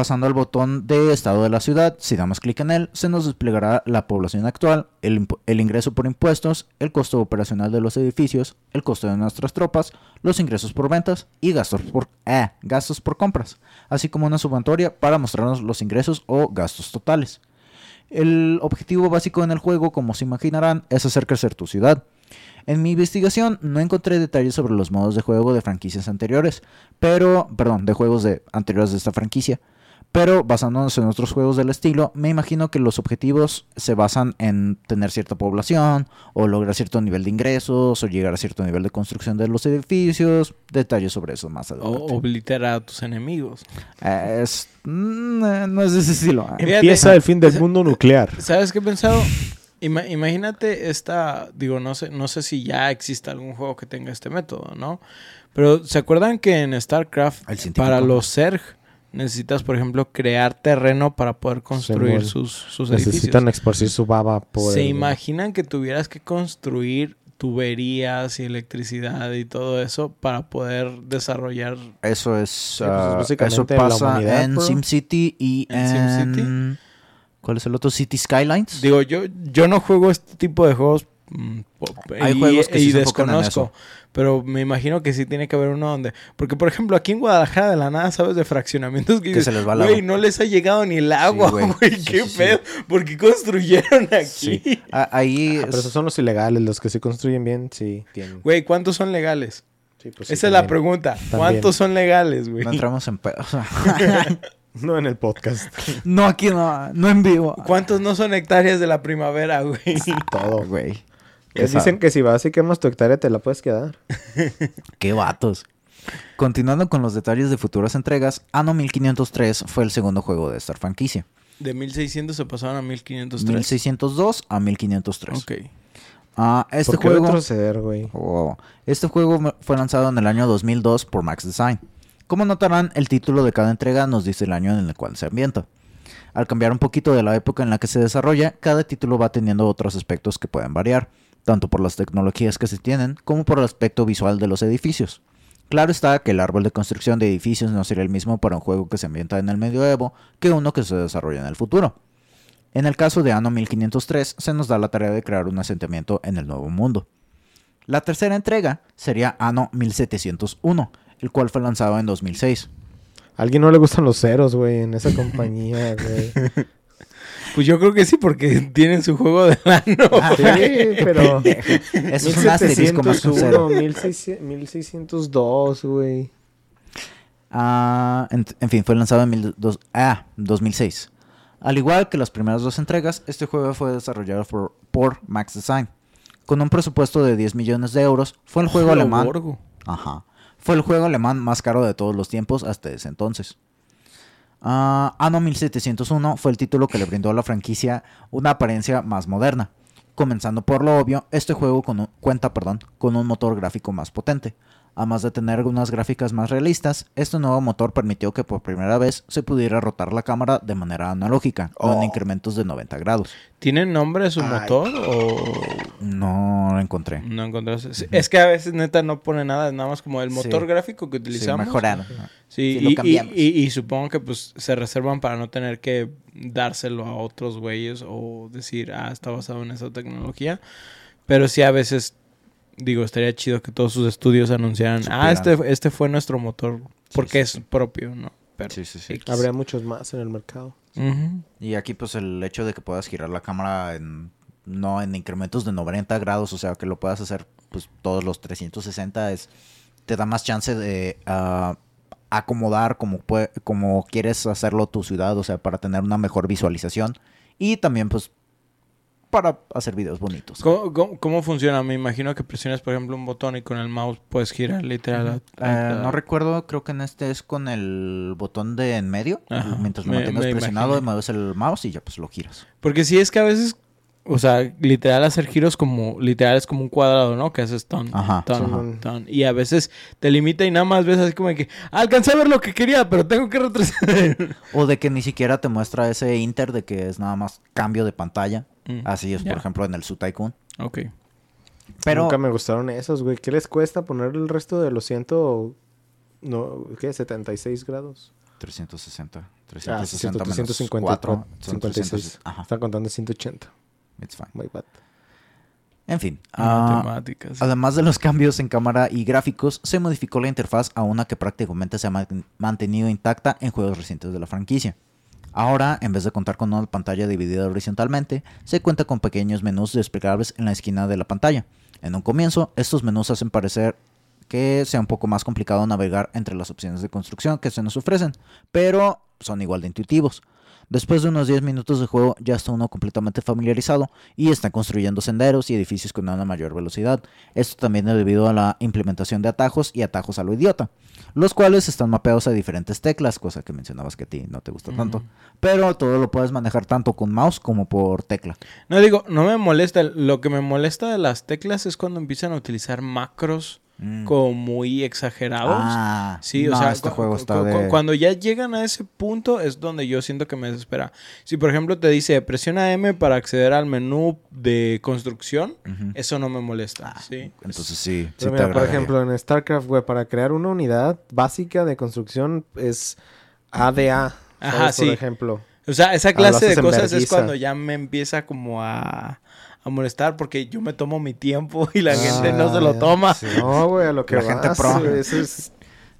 Pasando al botón de estado de la ciudad, si damos clic en él, se nos desplegará la población actual, el, ingreso por impuestos, el costo operacional de los edificios, el costo de nuestras tropas, los ingresos por ventas y gastos por, eh, gastos por compras, así como una subantoria para mostrarnos los ingresos o gastos totales. El objetivo básico en el juego, como se imaginarán, es hacer crecer tu ciudad. En mi investigación no encontré detalles sobre los modos de juego de franquicias anteriores, pero, perdón, de juegos anteriores de esta franquicia. Pero basándonos en otros juegos del estilo, me imagino que los objetivos se basan en tener cierta población, o lograr cierto nivel de ingresos, o llegar a cierto nivel de construcción de los edificios. Detalles sobre eso más O adelante. obliterar a tus enemigos. Eh, es- mm, eh, no es de ese estilo. Fíjate, Empieza el fin del mundo nuclear. ¿Sabes qué he pensado? Ima- imagínate esta, digo, no sé, no sé si ya existe algún juego que tenga este método, ¿no? Pero ¿se acuerdan que en StarCraft para los Zerg necesitas, por ejemplo, crear terreno para poder construir sus, sus Necesitan edificios? esparcir su baba por ¿Se el- imaginan que tuvieras que construir tuberías y electricidad y todo eso para poder desarrollar Eso es. pues, es ah, básicamente eso pasa en. SimCity y ¿En en. SimCity? ¿Cuál es el otro? City Skylines. Digo, yo, yo no juego este tipo de juegos Hay y, juegos que y sí se enfocan en desconozco. Pero me imagino que sí tiene que haber uno donde... Porque, por ejemplo, aquí en Guadalajara de la nada, ¿sabes? De fraccionamientos que, Que dices, se les va el Güey, agua". no les ha llegado ni el agua, güey. [laughs] güey. Sí, ¿Qué sí, sí. pedo? ¿Por qué construyeron aquí? Sí. Ah, ahí. Ah, pero es- esos son los ilegales, los que se construyen bien, sí, tienen. Güey, ¿cuántos son legales? Sí, pues sí, Esa es la también. pregunta. ¿Cuántos son legales, güey? No entramos en pedos. [laughs] No en el podcast. [laughs] no aquí, no, no en vivo. ¿Cuántos no son hectáreas de la primavera, güey? Todo. Güey. Que dicen que si vas y quemas tu hectárea te la puedes quedar. [laughs] Qué vatos. Continuando con los detalles de futuras entregas, Anno 1503 fue el segundo juego de esta franquicia. De 1600 se pasaron a 1503. 1602 a 1503. Ok. Ah, este ¿Por qué juego. retroceder, güey? Oh, Este juego fue lanzado en el año 2002 por Max Design. Como notarán, el título de cada entrega nos dice el año en el cual se ambienta. Al cambiar un poquito de la época en la que se desarrolla, cada título va teniendo otros aspectos que pueden variar, tanto por las tecnologías que se tienen como por el aspecto visual de los edificios. Claro está que el árbol de construcción de edificios no sería el mismo para un juego que se ambienta en el medioevo que uno que se desarrolla en el futuro. En el caso de Anno 1503, se nos da la tarea de crear un asentamiento en el nuevo mundo. La tercera entrega sería Anno 1701, el cual fue lanzado en 2006. A alguien no le gustan los ceros, güey, en esa compañía, güey. [laughs] Pues yo creo que sí, porque [laughs] tienen su juego del año. Sí, pero... Eso [laughs] es un asterisco más que un cero. 1600, 1602, güey. Ah, en, en fin, fue lanzado en mil dos- ah, 2006. Al igual que las primeras dos entregas, este juego fue desarrollado por, por Max Design. Con un presupuesto de 10 millones de euros, fue el juego Ojo, alemán. Borgo. Ajá. Fue el juego alemán más caro de todos los tiempos hasta ese entonces. Ah, Anno 1701 fue el título que le brindó a la franquicia una apariencia más moderna. Comenzando por lo obvio, este juego cuenta perdón, con un motor gráfico más potente. Además de tener algunas gráficas más realistas, este nuevo motor permitió que por primera vez se pudiera rotar la cámara de manera analógica, Oh. incrementos de 90 grados. ¿Tiene nombre su Ay. motor o No lo encontré. no encontraste? Sí, Es que a veces neta no pone nada, es nada más como el motor Sí. gráfico que Sí, utilizamos. mejoraron. Sí, Sí, lo y, y- cambiamos. y- y supongo que pues se reservan para no tener que dárselo a otros güeyes o decir, ah, está basado en esa tecnología. Pero sí a veces, digo, estaría chido que todos sus estudios anunciaran, ah, este, este fue nuestro motor, porque sí, es propio, ¿no? Pero, Sí, sí, sí. X. Habría muchos más en el mercado. Y aquí pues el hecho de que puedas girar la cámara en no en incrementos de 90 grados, o sea, que lo puedas hacer pues todos los 360 es te da más chance de ah, acomodar como pue- como quieres hacerlo tu ciudad, o sea, para tener una mejor visualización y también pues para hacer videos bonitos. ¿Cómo, cómo, cómo funciona? Me imagino que presionas, por ejemplo, un botón y con el mouse puedes girar literal. a- Eh, no recuerdo, creo que en este es con el botón de en medio. Ajá, Mientras lo me- mantengas me presionado, mueves el mouse y ya pues lo giras. Porque sí es que a veces, o sea, literal hacer giros como, literal es como un cuadrado, ¿no? Que haces ton, Ajá, ton, ajá. ton. Y a veces te limita y nada más ves así como que, "Ah, alcancé a ver lo que quería, pero tengo que retroceder. [laughs] O de que ni siquiera te muestra ese inter de que es nada más cambio de pantalla. Mm, Así es, ya. por ejemplo, en el Su Tycoon. Ok. Pero Nunca me gustaron esos, güey. ¿Qué les cuesta poner el resto de los ciento... No, ¿qué? 76 grados. 360. Ah, 360 sí, cierto, menos 354, 4, son 56. 300, Ajá, Están contando 180. it's fine. My bad. En fin. ah, Matemáticas. además de los cambios en cámara y gráficos, se modificó la interfaz a una que prácticamente se ha man- mantenido intacta en juegos recientes de la franquicia. Ahora, en vez de contar con una pantalla dividida horizontalmente, se cuenta con pequeños menús desplegables en la esquina de la pantalla. En un comienzo, estos menús hacen parecer que sea un poco más complicado navegar entre las opciones de construcción que se nos ofrecen, pero son igual de intuitivos. Después de unos 10 minutos de juego ya está uno completamente familiarizado y está construyendo senderos y edificios con una mayor velocidad. Esto también es debido a la implementación de atajos y atajos a lo idiota, los cuales están mapeados a diferentes teclas, cosa que mencionabas que a ti no te gusta tanto. Pero todo lo puedes manejar tanto con mouse como por tecla. No digo, no me molesta. Lo que me molesta de las teclas es cuando empiezan a utilizar macros Mm. como muy exagerados. Ah, Sí, o no, sea, este cu- juego está cu- de... cuando ya llegan a ese punto es donde yo siento que me desespera. Si por ejemplo te dice presiona M para acceder al menú de construcción, eso no me molesta. Ah, sí. Entonces sí, te por ejemplo, en StarCraft, güey, para crear una unidad básica de construcción es ADA. Ajá, ¿sabes? sí. Por ejemplo. O sea, esa Ah, clase de cosas es cuando ya me empieza como a, a molestar porque yo me tomo mi tiempo [laughs] y la gente no se lo ya. toma. Sí. No, güey, a lo que La gente pro. Eso es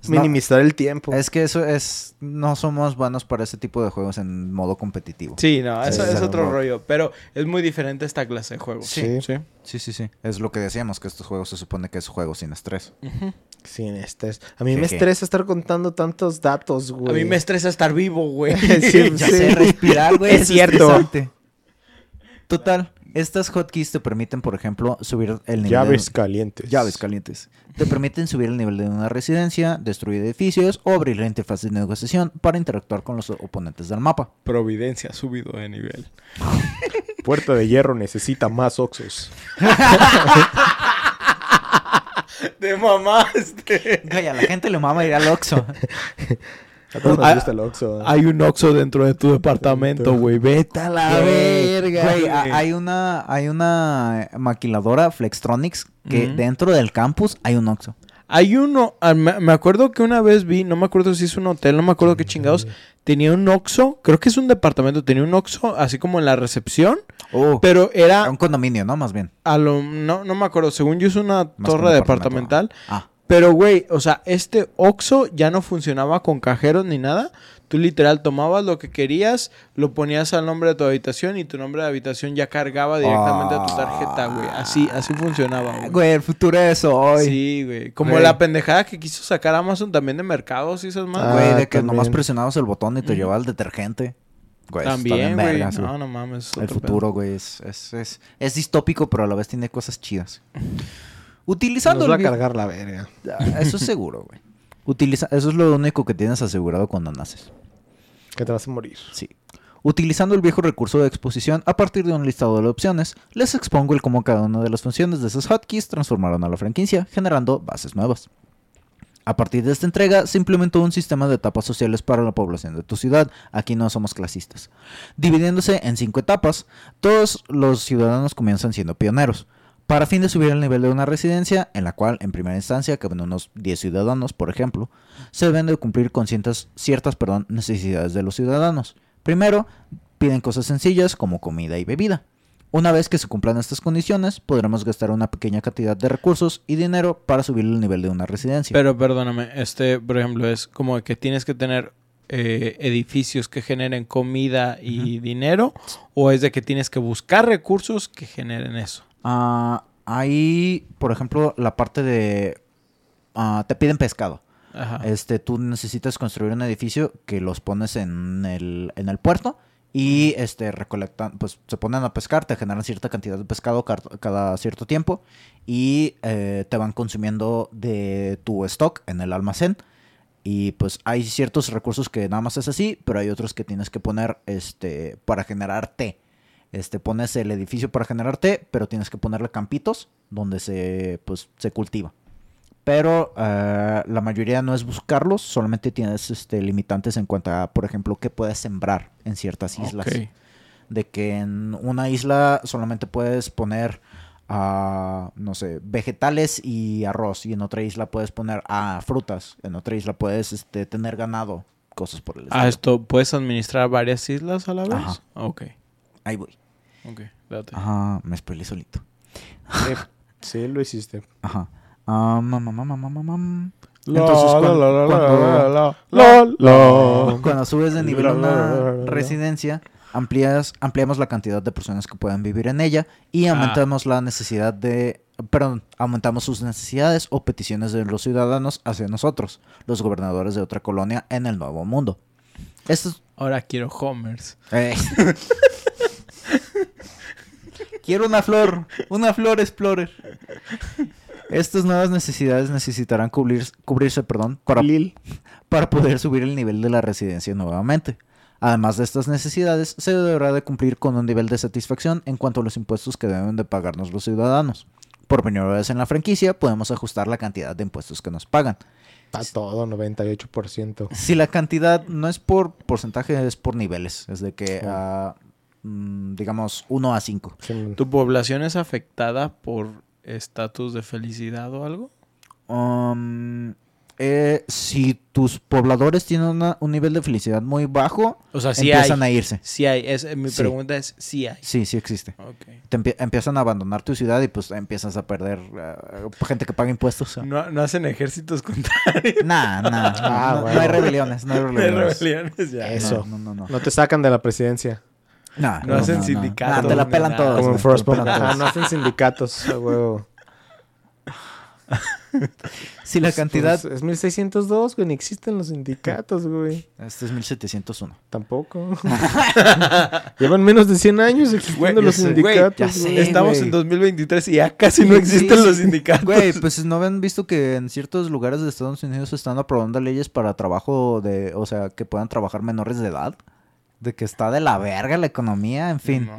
No, minimizar el tiempo. Es que eso es... No somos buenos para ese tipo de juegos en modo competitivo. Sí, no, Sí, eso sí, es otro rollo. Pero es muy diferente esta clase de juego. Sí. sí. Sí, sí, sí. Es lo que decíamos, que estos juegos se supone que es juego sin estrés. Sin estrés. A mí ¿Qué, me qué? estresa estar contando tantos datos, güey. A mí me estresa estar vivo, güey. [laughs] Sí, Ya sí. sé, respirar, güey. Es cierto. Total, estas hotkeys te permiten, por ejemplo, subir el nivel Llaves de... calientes. Llaves calientes. Te permiten subir el nivel de una residencia, destruir edificios o abrir la interfaz de negociación para interactuar con los oponentes del mapa. Providencia ha subido de nivel. [laughs] Puerta de hierro necesita más oxos. [laughs] De mamaste. Güey, a la gente le mama ir al Oxxo. [laughs] Nos Ah, gusta el oxo. Hay un Oxxo dentro de tu departamento, güey. Vete a la verga. güey, hay una, hay una maquiladora Flextronics que dentro del campus hay un Oxxo. Hay uno, ah, me acuerdo que una vez vi, no me acuerdo si es un hotel, no me acuerdo qué chingados, tenía un Oxxo, creo que es un departamento, tenía un Oxxo así como en la recepción, Oh, pero era un condominio, ¿no? Más bien. a lo, no, no me acuerdo, según yo es una Más torre departamental, Ah, pero güey, o sea, este Oxxo ya no funcionaba con cajeros ni nada, tú literal tomabas lo que querías, lo ponías al nombre de tu habitación y tu nombre de habitación ya cargaba directamente a tu tarjeta, güey, así, así funcionaba, güey. güey, el futuro es hoy. Sí, güey. Como Güey. la pendejada que quiso sacar Amazon también de mercados y esas más. Ah, Güey, de que también. nomás presionabas el botón y te Ujú. llevaba el detergente. Güey, eso también, güey. vergas, No, güey. no mames. es El futuro, güey, es, es, es, es distópico, pero a la vez tiene cosas chidas. Utilizando Nos va a el vie- cargar la verga. Ah, Eso es seguro, güey. [laughs] Utiliza... Eso es lo único que tienes asegurado cuando naces. Que te vas a morir. Sí. Utilizando el viejo recurso de exposición a partir de un listado de opciones, les expongo el cómo cada una de las funciones de esos hotkeys transformaron a la franquicia, generando bases nuevas. A partir de esta entrega, se implementó un sistema de etapas sociales para la población de tu ciudad. Aquí no somos clasistas. Dividiéndose en cinco etapas, todos los ciudadanos comienzan siendo pioneros. Para fin de subir el nivel de una residencia, en la cual en primera instancia caben unos 10 ciudadanos, por ejemplo, se deben de cumplir con ciertas, ciertas perdón, necesidades de los ciudadanos. Primero, piden cosas sencillas como comida y bebida. Una vez que se cumplan estas condiciones, podremos gastar una pequeña cantidad de recursos y dinero para subir el nivel de una residencia. Pero perdóname, este, por ejemplo, es como que tienes que tener eh, edificios que generen comida y dinero, o es de que tienes que buscar recursos que generen eso. Ah, ahí, por ejemplo, la parte de... ah, te piden pescado. Ajá. Este, tú necesitas construir un edificio que los pones en el, en el puerto y este recolectan, pues se ponen a pescar, te generan cierta cantidad de pescado cada cierto tiempo y eh, te van consumiendo de tu stock en el almacén. Y pues hay ciertos recursos que nada más es así, pero hay otros que tienes que poner este para generar té. Este pones el edificio para generar té, pero tienes que ponerle campitos donde se pues se cultiva pero eh, la mayoría no es buscarlos, solamente tienes este, limitantes en cuanto a, por ejemplo, qué puedes sembrar en ciertas islas. De que en una isla solamente puedes poner, ah, no sé, vegetales y arroz, y en otra isla puedes poner ah, frutas, en otra isla puedes este, tener ganado, cosas por el estilo. Ah, esto, ¿puedes administrar varias islas a la vez? Ajá. Ok, Ahí voy. ok, date. Ajá, me spoilé solito. Eh, sí, lo hiciste. Ajá. Entonces, cuando- subes de nivel a una residencia, amplías, ampliamos la cantidad de personas que puedan vivir en ella y Ah. aumentamos la necesidad de... Perdón, aumentamos sus necesidades o peticiones de los ciudadanos hacia nosotros, los gobernadores de otra colonia en el Nuevo Mundo. Esto es... Ahora quiero Homers. eh. [laughs] Quiero una flor, una flor explorer. Estas nuevas necesidades necesitarán cubrir- cubrirse perdón, para para poder subir el nivel de la residencia nuevamente. Además de estas necesidades, se deberá de cumplir con un nivel de satisfacción en cuanto a los impuestos que deben de pagarnos los ciudadanos. Por primera vez en la franquicia, podemos ajustar la cantidad de impuestos que nos pagan. Está todo, 98%. Si la cantidad no es por porcentaje, es por niveles. Es de que, Sí. Mm, digamos, 1 a 5. Sí, ¿Tu población es afectada por estatus de felicidad o algo? Um, eh, si tus pobladores tienen una- un nivel de felicidad muy bajo, O sea, sí empiezan hay. a irse. Sí hay. Es, mi Sí. pregunta es, sí hay. Sí, sí existe. Te empie- empiezan a abandonar tu ciudad y pues empiezas a perder eh, gente que paga impuestos. No, no hacen ejércitos [laughs] contrarios. [laughs] Nah, nah, Ah, no, no hay rebeliones, no hay rebeliones. rebeliones ya. Eso. No, no, no. No te sacan de la presidencia. Nah, No hacen sindicatos, Nah, te la pelan todos. Como en Frostpunk. no hacen sindicatos, a huevo. [laughs] Si la cantidad... Pues, es 1602, güey. Ni existen los sindicatos, güey. Este es 1701. Tampoco. [laughs] Llevan menos de 100 años existiendo Güey, los sé, sindicatos. güey, ya sé. Estamos güey. en 2023 y ya casi no existen sí, los sindicatos. Güey, [laughs] pues no han visto que en ciertos lugares de Estados Unidos están aprobando leyes para trabajo de... O sea, que puedan trabajar menores de edad. De que está de la verga la economía, en fin. No.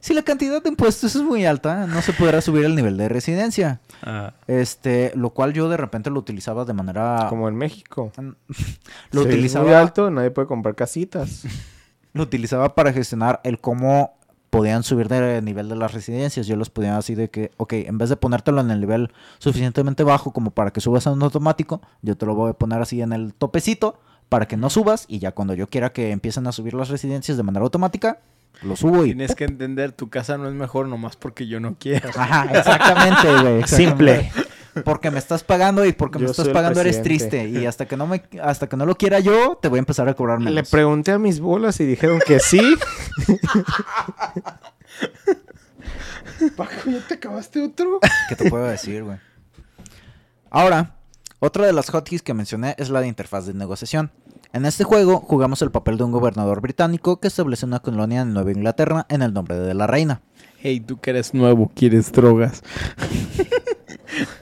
Si la cantidad de impuestos es muy alta, no se podrá subir el nivel de residencia. Ah. Este, lo cual yo de repente lo utilizaba de manera... Como en México. [laughs] Lo Si es utilizaba, muy alto, nadie puede comprar casitas. [laughs] lo utilizaba para gestionar el cómo podían subir de nivel de las residencias. Yo los podía así de que, ok, en vez de ponértelo en el nivel suficientemente bajo como para que subas a un automático, yo te lo voy a poner así en el topecito para que no subas y ya cuando yo quiera que empiecen a subir las residencias de manera automática, lo subo y... Tienes que entender, tu casa no es mejor nomás porque yo no quiero. [laughs] Ajá, exactamente, güey. [laughs] Simple. Porque me estás pagando y porque me estás pagando eres triste. Y [laughs] hasta que no me, hasta que no lo quiera yo, te voy a empezar a cobrar menos. Le pregunté a mis bolas y dijeron que sí. Paco, ¿ya te acabaste otro? ¿Qué te puedo decir, güey? Ahora, otra de las hotkeys que mencioné es la de interfaz de negociación. En este juego jugamos el papel de un gobernador británico que establece una colonia en Nueva Inglaterra en el nombre de la reina. Hey, tú que eres nuevo, quieres drogas. [laughs]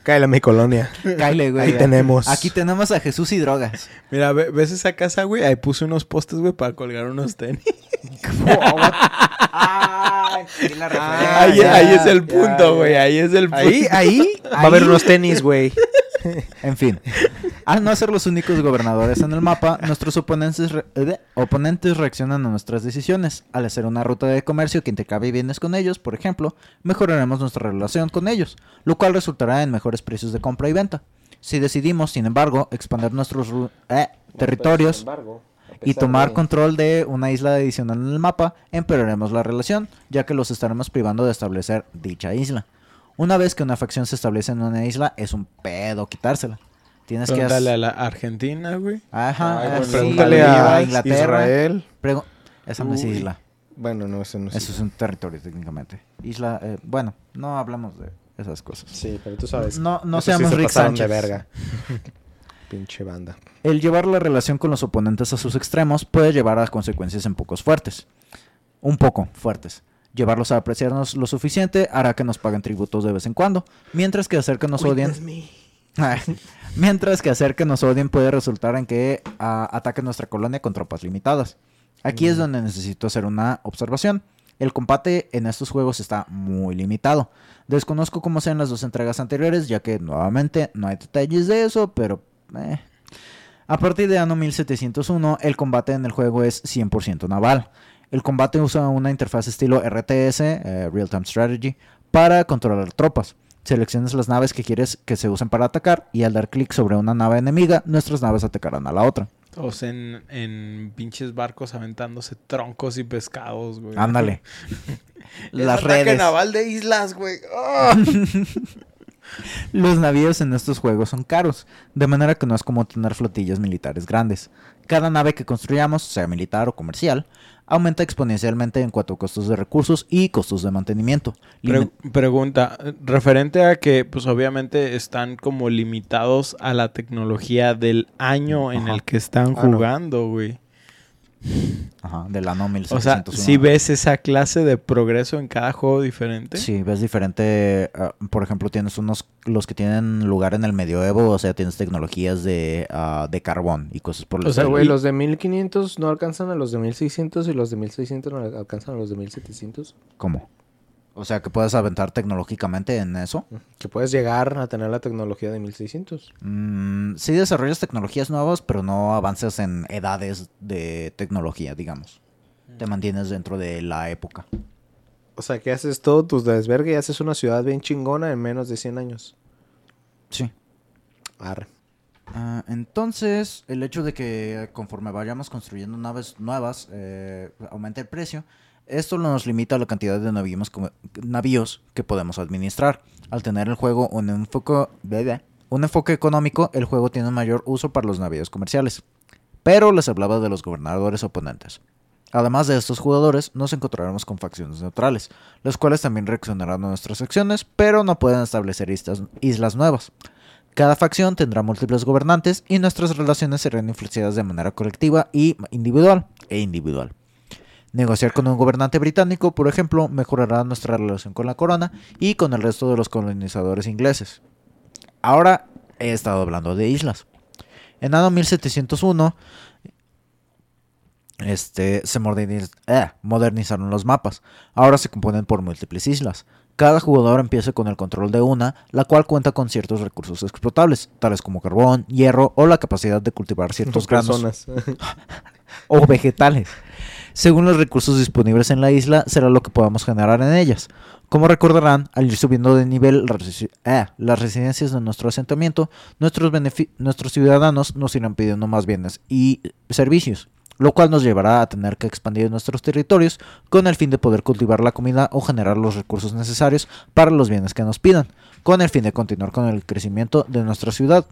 Cállate a mi colonia. Kyle, güey. Ahí tenemos. Aquí tenemos a Jesús y drogas. Mira, ve- ¿ves esa casa, güey? Ahí puse unos postes, güey, para colgar unos tenis. [laughs] La Ah, ahí, ya, ahí es el punto, ya. güey. Ahí es el punto. Ahí, ahí va a haber unos tenis, güey. [laughs] En fin, al no ser los únicos gobernadores en el mapa, nuestros oponentes, re- eh, oponentes reaccionan a nuestras decisiones. Al hacer una ruta de comercio que intercambie bienes con ellos, por ejemplo, mejoraremos nuestra relación con ellos, lo cual resultará en mejores precios de compra y venta. Si decidimos, sin embargo, expandir nuestros eh, territorios y tomar control de una isla adicional en el mapa, empeoraremos la relación, ya que los estaremos privando de establecer dicha isla. Una vez que una facción se establece en una isla, es un pedo quitársela. Tienes que Pregúntale a hacer... la Argentina, güey. Ajá, Ay, bueno, sí, pregúntale a Inglaterra. Israel. Pregu- Esa no es isla. Bueno, no, eso no Eso es un territorio técnicamente. Isla, eh, bueno, no hablamos de esas cosas. Sí, pero tú sabes. No, no sí seamos se Rick Sánchez. de verga. [laughs] Pinche banda. El llevar la relación con los oponentes a sus extremos puede llevar a consecuencias en pocos fuertes. Un poco fuertes. Llevarlos a apreciarnos lo suficiente hará que nos paguen tributos de vez en cuando, mientras que hacer que nos odien, [laughs] mientras que hacer que nos odien puede resultar en que ah, ataquen nuestra colonia con tropas limitadas. Aquí es donde necesito hacer una observación. El combate en estos juegos está muy limitado. Desconozco cómo sean las dos entregas anteriores, ya que nuevamente no hay detalles de eso, pero... eh. A partir de año 1701, el combate en el juego es 100% naval. El combate usa una interfaz estilo RTS, eh, Real Time Strategy, para controlar tropas. Seleccionas las naves que quieres que se usen para atacar y al dar clic sobre una nave enemiga, nuestras naves atacarán a la otra. Todos en, en pinches barcos aventándose troncos y pescados, güey. Ándale. [laughs] Las redes. naval de islas, güey. [laughs] ¡Ah! Los navíos en estos juegos son caros, de manera que no es como tener flotillas militares grandes. Cada nave que construyamos, sea militar o comercial, aumenta exponencialmente en cuanto a costos de recursos y costos de mantenimiento. Pre- pregunta, referente a que pues obviamente están como limitados a la tecnología del año en Ajá. el que están jugando, güey. Ajá, del año O sea, 1701. si ves esa clase de progreso en cada juego diferente. Sí, ves diferente. ah, por ejemplo, tienes unos. Los que tienen lugar en el medioevo, o sea, tienes tecnologías de, ah, de carbón y cosas por el O sea, güey, los de 1500 no alcanzan a los de 1600 y los de 1600 no alcanzan a los de 1700. ¿Cómo? O sea, que puedes aventar tecnológicamente en eso. Que puedes llegar a tener la tecnología de 1600. Mm, sí desarrollas tecnologías nuevas, pero no avanzas en edades de tecnología, digamos. Te mantienes dentro de la época. O sea, que haces todo tus desvergue y haces una ciudad bien chingona en menos de 100 años. Sí. Arre. Ah, entonces, el hecho de que conforme vayamos construyendo naves nuevas, eh, aumente el precio, esto nos limita a la cantidad de navíos, que podemos administrar. Al tener el juego un enfoque, económico, el juego tiene un mayor uso para los navíos comerciales. Pero les hablaba de los gobernadores oponentes. Además de estos jugadores, nos encontraremos con facciones neutrales, las cuales también reaccionarán a nuestras acciones, pero no pueden establecer islas, islas nuevas. Cada facción tendrá múltiples gobernantes y nuestras relaciones serán influenciadas de manera colectiva y individual e individual. Negociar con un gobernante británico, por ejemplo, mejorará nuestra relación con la corona y con el resto de los colonizadores ingleses. Ahora he estado hablando de islas. En año 1701 este, se moderniz- eh, modernizaron los mapas. Ahora se componen por múltiples islas. Cada jugador empieza con el control de una, la cual cuenta con ciertos recursos explotables, tales como carbón, hierro o la capacidad de cultivar ciertos granos [laughs] o vegetales. Según los recursos disponibles en la isla, será lo que podamos generar en ellas. Como recordarán, al ir subiendo de nivel las eh, residencias de nuestro asentamiento, nuestros, nuestros ciudadanos nos irán pidiendo más bienes y servicios, lo cual nos llevará a tener que expandir nuestros territorios con el fin de poder cultivar la comida o generar los recursos necesarios para los bienes que nos pidan, con el fin de continuar con el crecimiento de nuestra ciudad.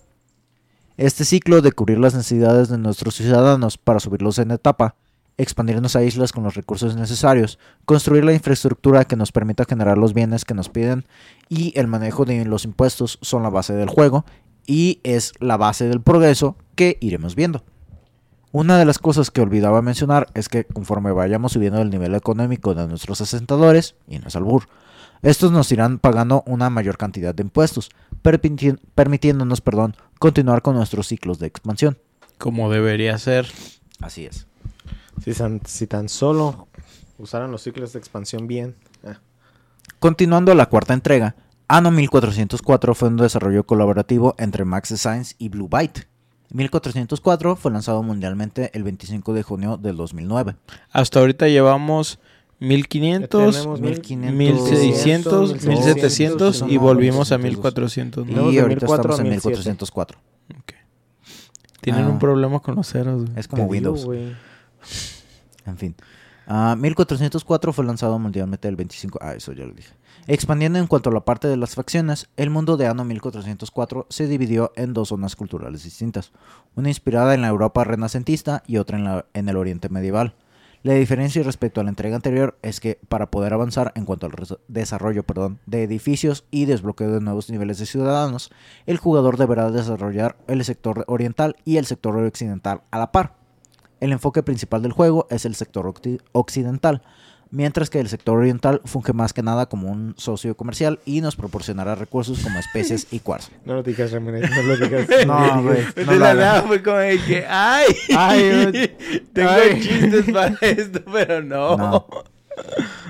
Este ciclo de cubrir las necesidades de nuestros ciudadanos para subirlos en etapa, expandirnos a islas con los recursos necesarios, construir la infraestructura que nos permita generar los bienes que nos piden y el manejo de los impuestos son la base del juego y es la base del progreso que iremos viendo. Una de las cosas que olvidaba mencionar es que conforme vayamos subiendo el nivel económico de nuestros asentadores, y no es albur, estos nos irán pagando una mayor cantidad de impuestos, permiti- permitiéndonos perdón, continuar con nuestros ciclos de expansión. Como debería ser. Así es. Si, tan, si tan solo usaran los ciclos de expansión bien. Ah. Continuando a la cuarta entrega, Anno 1404 fue un desarrollo colaborativo entre Max Designs y Blue Byte. 1404 fue lanzado mundialmente el 25 de junio del 2009. Hasta ahorita llevamos 1500, Tenemos 1500, 1600, 1700 1700, y volvimos a 1400. 1400. Y ahorita 1004 estamos en 1007. 1404. Ok. Tienen Ah. un problema con los ceros. güey. Es como digo, Windows. güey. En fin. Ah, 1404 fue lanzado mundialmente el 25... Ah, eso ya lo dije. Expandiendo en cuanto a la parte de las facciones, el mundo de Anno 1404 se dividió en dos zonas culturales distintas. Una inspirada en la Europa renacentista y otra en, en el Oriente medieval. La diferencia respecto a la entrega anterior es que para poder avanzar en cuanto al desarrollo perdón, de edificios y desbloqueo de nuevos niveles de ciudadanos, el jugador deberá desarrollar el sector oriental y el sector occidental a la par. El enfoque principal del juego es el sector occidental, mientras que el sector oriental funge más que nada como un socio comercial y nos proporcionará recursos como especies y cuarzo. [laughs] No lo digas, Ramírez. No lo digas. [laughs] No, [laughs] güey. De No la nada fue como de que, ¡ay! Ay, Tengo ay. chistes para esto, pero no. No.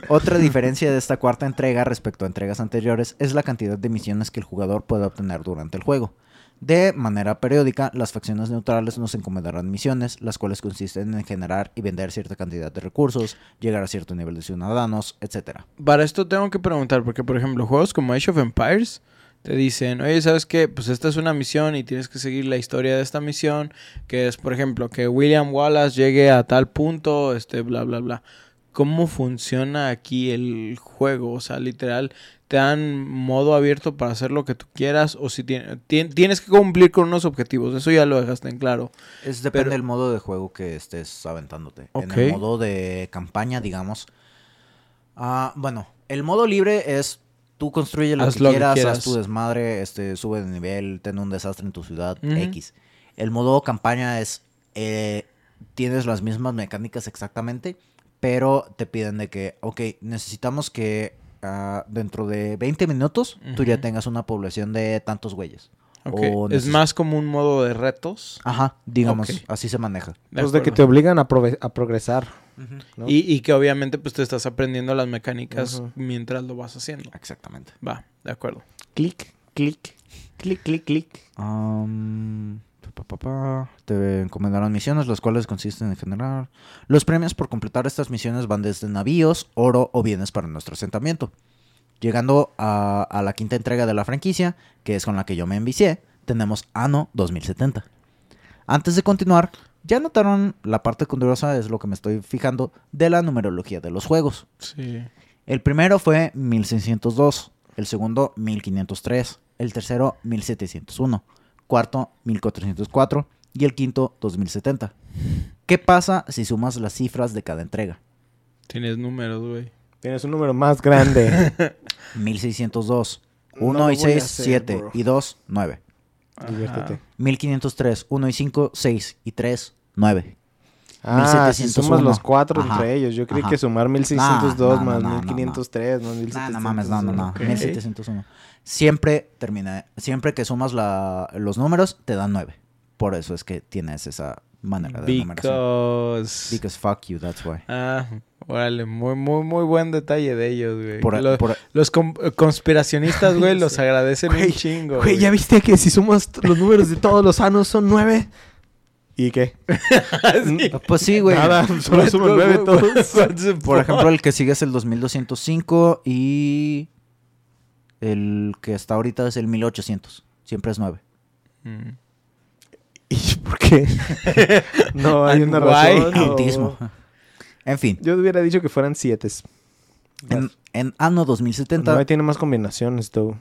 Otra diferencia de esta cuarta entrega respecto a entregas anteriores es la cantidad de misiones que el jugador puede obtener durante el juego. De manera periódica, las facciones neutrales nos encomendarán misiones, las cuales consisten en generar y vender cierta cantidad de recursos, llegar a cierto nivel de ciudadanos, etc. Para esto tengo que preguntar, porque por ejemplo, juegos como Age of Empires te dicen, oye, ¿sabes qué? Pues esta es una misión y tienes que seguir la historia de esta misión, que es, por ejemplo, que William Wallace llegue a tal punto, este, bla, bla, bla. ¿Cómo funciona aquí el juego? O sea, literal, te dan modo abierto para hacer lo que tú quieras o si tiene- tien- tienes que cumplir con unos objetivos. Eso ya lo dejaste en claro. Es depende Pero- del modo de juego que estés aventándote. En Ok. el modo de campaña, digamos. ah, bueno, el modo libre es tú construye lo, Haz que, lo que quieras, haz tu desmadre, este, sube de nivel, ten un desastre en tu ciudad. X. El modo campaña es eh, tienes las mismas mecánicas exactamente, pero te piden de que, ok, necesitamos que ah, dentro de 20 minutos tú ya tengas una población de tantos güeyes. Ok, O Es más como un modo de retos. Ajá, digamos, así se maneja. De Pues de que te obligan a, progresar. ¿no? y, y que obviamente pues te estás aprendiendo las mecánicas mientras lo vas haciendo. Exactamente. Va, de acuerdo. Clic, clic, clic, clic, clic. Am, pa, pa, pa. Te encomendaron misiones, las cuales consisten en generar. Los premios por completar estas misiones van desde navíos, oro o bienes para nuestro asentamiento. Llegando a, a la quinta entrega de la franquicia, que es con la que yo me envicié, tenemos Anno 2070. Antes de continuar, ya notaron la parte curiosa, es lo que me estoy fijando, de la numerología de los juegos. Sí. El primero fue 1602, el segundo 1503, el tercero 1701, cuarto 1404 y el quinto 2070. ¿Qué pasa si sumas las cifras de cada entrega? Tienes números, güey. Tienes un número más grande. [laughs] 1602, No 1 lo y voy a 6, hacer, 7 bro. y 2, 9. Diviértete. 1503, 1 y 5, 6 y 3, 9. Ah, si 1701. sumas los cuatro Ajá, entre ellos. Yo creí ajá. que sumar 1602 No, no, más no, no, 1503 más No, 1701. no mames, no, no, no. Ok. 1701. Siempre termina, siempre que sumas la- los números, te dan 9. Por eso es que tienes esa manera de numeración. Because... Because fuck you, that's why. Ah, órale, muy, muy, muy buen detalle de ellos, güey. Por, Lo- por- Los com- conspiracionistas, güey, [laughs] los agradecen Güey, un chingo. Güey, ¿ya viste que si sumas los números de todos los años son 9? ¿Y qué? [laughs] Sí. pues sí, güey. Nada, solo suman 9 todos. Por ejemplo, el que sigue es el 2205 y el que está ahorita es el 1800. Siempre es 9. Mm. ¿Y por qué? [laughs] no hay una razón. o- Autismo. En fin, Yo hubiera dicho que fueran 7. en, en Anno 2070 No, tiene más combinaciones, tú.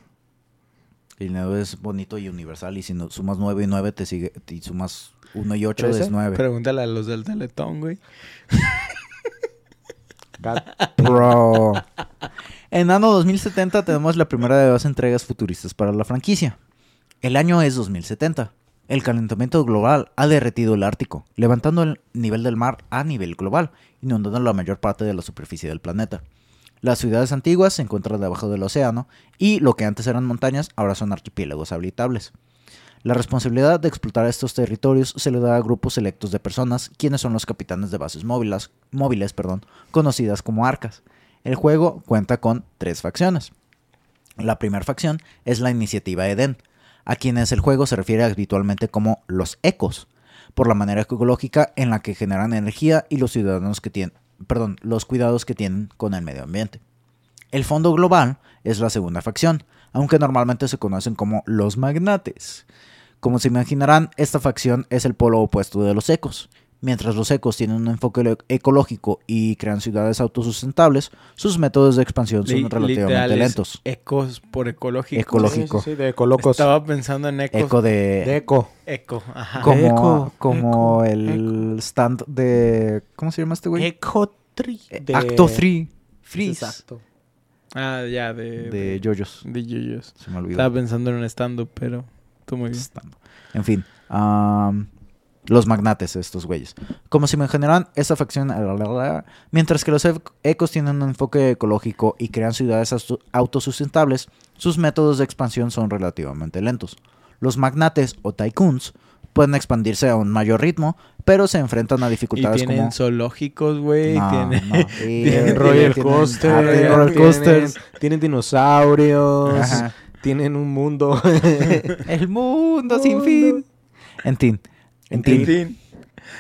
el 9 es bonito y universal. Y si no, sumas 9 y 9, te sigue. Y sumas 1 y 8 ¿Trece? es 9. Pregúntale a los del Teletón, güey. [laughs] [laughs] Bro. En Anno 2070 tenemos la primera de dos entregas futuristas para la franquicia. El año es 2070. El calentamiento global ha derretido el Ártico, levantando el nivel del mar a nivel global, inundando la mayor parte de la superficie del planeta. Las ciudades antiguas se encuentran debajo del océano y lo que antes eran montañas ahora son archipiélagos habitables. La responsabilidad de explotar estos territorios se le da a grupos selectos de personas, quienes son los capitanes de bases móviles, móviles perdón, conocidas como arcas. El juego cuenta con tres facciones. La primera facción es la Iniciativa Eden, a quienes el juego se refiere habitualmente como los ecos, por la manera ecológica en la que generan energía y los ciudadanos que tienen, perdón, los cuidados que tienen con el medio ambiente. El Fondo Global es la segunda facción, aunque normalmente se conocen como los magnates. Como se imaginarán, esta facción es el polo opuesto de los ecos. Mientras los ecos tienen un enfoque ecológico y crean ciudades autosustentables, sus métodos de expansión son Li- relativamente lentos. Ecos por ecológico. Ecológico. Sí, sí, sí, de Ecolocos. Estaba pensando en ecos. Eco de... De Eco. Eco, ajá. como Eco, como eco, el stand de... ¿Cómo se llama este güey? Eco Tri. Eh, Acto 3. Freeze. Exacto. Ah, ya, de... De JoJo's. De Yuyos. Se me olvidó. Estaba pensando en un stand-up, pero... Tú muy bien. Stand. En fin. am, los magnates, estos güeyes. Como si me generan esa facción. Mientras que los ec- ecos tienen un enfoque ecológico y crean ciudades auto- autosustentables, sus métodos de expansión son relativamente lentos. Los magnates o tycoons pueden expandirse a un mayor ritmo, pero se enfrentan a Y dificultades tienen como. zoológicos, güey. No, tienen... no. [laughs] Y- Tienen roller tienen- coaster. tienen tienen- roller coasters. Tienen dinosaurios. Ajá. Tienen un mundo. [laughs] [laughs] El mundo sin fin. En fin. Tintín.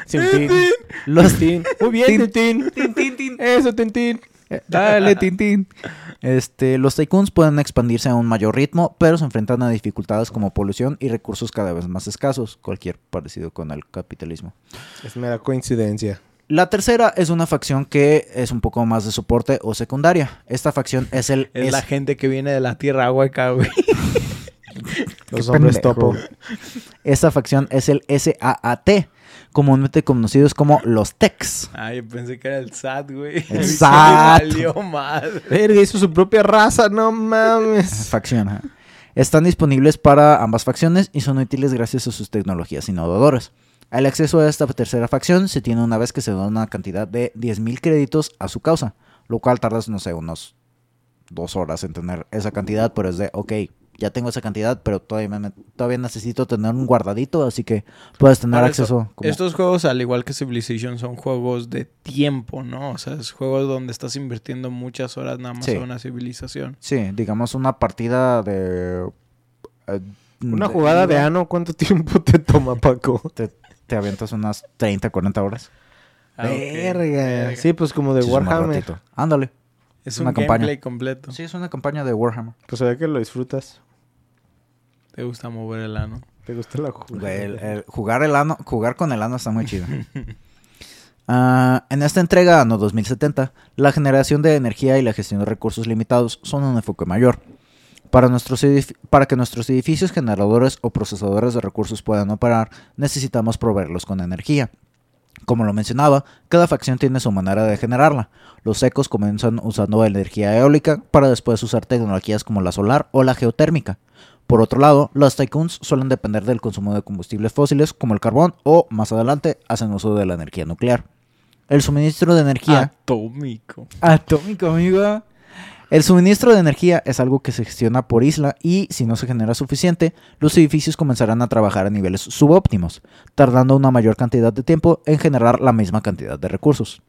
Sin fin. Los Tintín. Muy bien, Tin- Tintín. Tintín. Eso, Tintín. Eh, Dale, [laughs] Tintín. Este, los tycoons pueden expandirse a un mayor ritmo, pero se enfrentan a dificultades como polución y recursos cada vez más escasos, cualquier parecido con el capitalismo. Es mera coincidencia. La tercera es una facción que es un poco más de soporte o secundaria. Esta facción es el... Es, la gente que viene de la tierra hueca, güey. [laughs] Los hombres pendejo. topo. [laughs] Esta facción es el SAAT, comúnmente conocidos como los TECs. Ay, pensé que era el SAT, güey. El [laughs] SAT. valió madre. Verga, hizo su propia raza, no mames. [laughs] Facción. ajá. Están disponibles para ambas facciones y son útiles gracias a sus tecnologías innovadoras. El acceso a esta tercera facción se tiene una vez que se da una cantidad de 10.000 créditos a su causa, lo cual tardas, no sé, unos dos horas en tener esa cantidad, pero es de, ok, ya tengo esa cantidad, pero todavía, me- todavía necesito tener un guardadito, así que puedes tener Para acceso. como- Estos juegos, al igual que Civilization, son juegos de tiempo, ¿no? O sea, es juegos donde estás invirtiendo muchas horas nada más Sí. en una civilización. Sí, digamos una partida de... eh, Una jugada de ano, ¿cuánto [laughs] tiempo te toma, Paco? Te, te avientas unas 30, 40 horas. Ah. Verga. Sí, pues como de Sí, Warhammer. Ándale. Es Una un campaña. gameplay completo. Sí, es una campaña de Warhammer. Pues se ve que lo disfrutas. Te gusta mover el ano. ¿Te gusta la jugada? Güey, el- el jugar, el ano, jugar con el ano está muy chido. [laughs] Ah, en esta entrega, Ano 2070, la generación de energía y la gestión de recursos limitados son un enfoque mayor. Para, nuestros para que nuestros edificios generadores o procesadores de recursos puedan operar, necesitamos proveerlos con energía. Como lo mencionaba, cada facción tiene su manera de generarla. Los ecos comienzan usando energía eólica para después usar tecnologías como la solar o la geotérmica. Por otro lado, los tycoons suelen depender del consumo de combustibles fósiles como el carbón o, más adelante, hacen uso de la energía nuclear. El suministro de energía... Atómico. Atómico, amigo. El suministro de energía es algo que se gestiona por isla y, si no se genera suficiente, los edificios comenzarán a trabajar a niveles subóptimos, tardando una mayor cantidad de tiempo en generar la misma cantidad de recursos.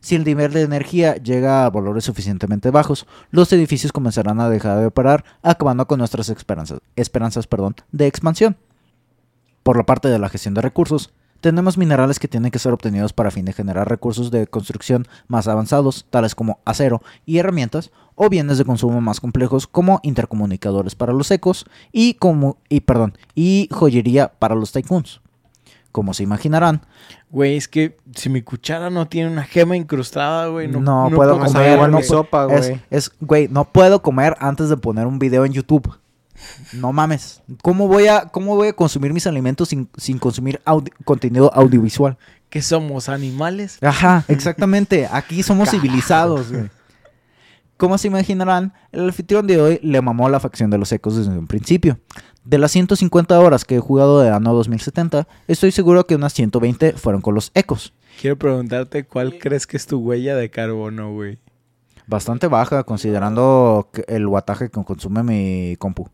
Si el nivel de energía llega a valores suficientemente bajos, los edificios comenzarán a dejar de operar, acabando con nuestras esperanzas, de expansión. Por la parte de la gestión de recursos, tenemos minerales que tienen que ser obtenidos para fin de generar recursos de construcción más avanzados, tales como acero y herramientas, o bienes de consumo más complejos como intercomunicadores para los ecos y, y joyería para los tycoons. Como se imaginarán, Güey, es que si mi cuchara no tiene una gema incrustada, güey, no, No puedo comer, no mi sopa, es, güey. es, güey, no puedo comer antes de poner un video en YouTube. No mames. ¿Cómo voy a, cómo voy a consumir mis alimentos sin, sin consumir audi- contenido audiovisual? ¿Qué somos? ¿Animales? Ajá, exactamente. Aquí somos [laughs] civilizados, güey. Como se imaginarán, el anfitrión de hoy le mamó a la facción de los ecos desde un principio. De las 150 horas que he jugado de Anno 2070, estoy seguro que unas 120 fueron con los ecos. Quiero preguntarte cuál crees que es tu huella de carbono, güey. Bastante baja considerando el wattaje que consume mi compu.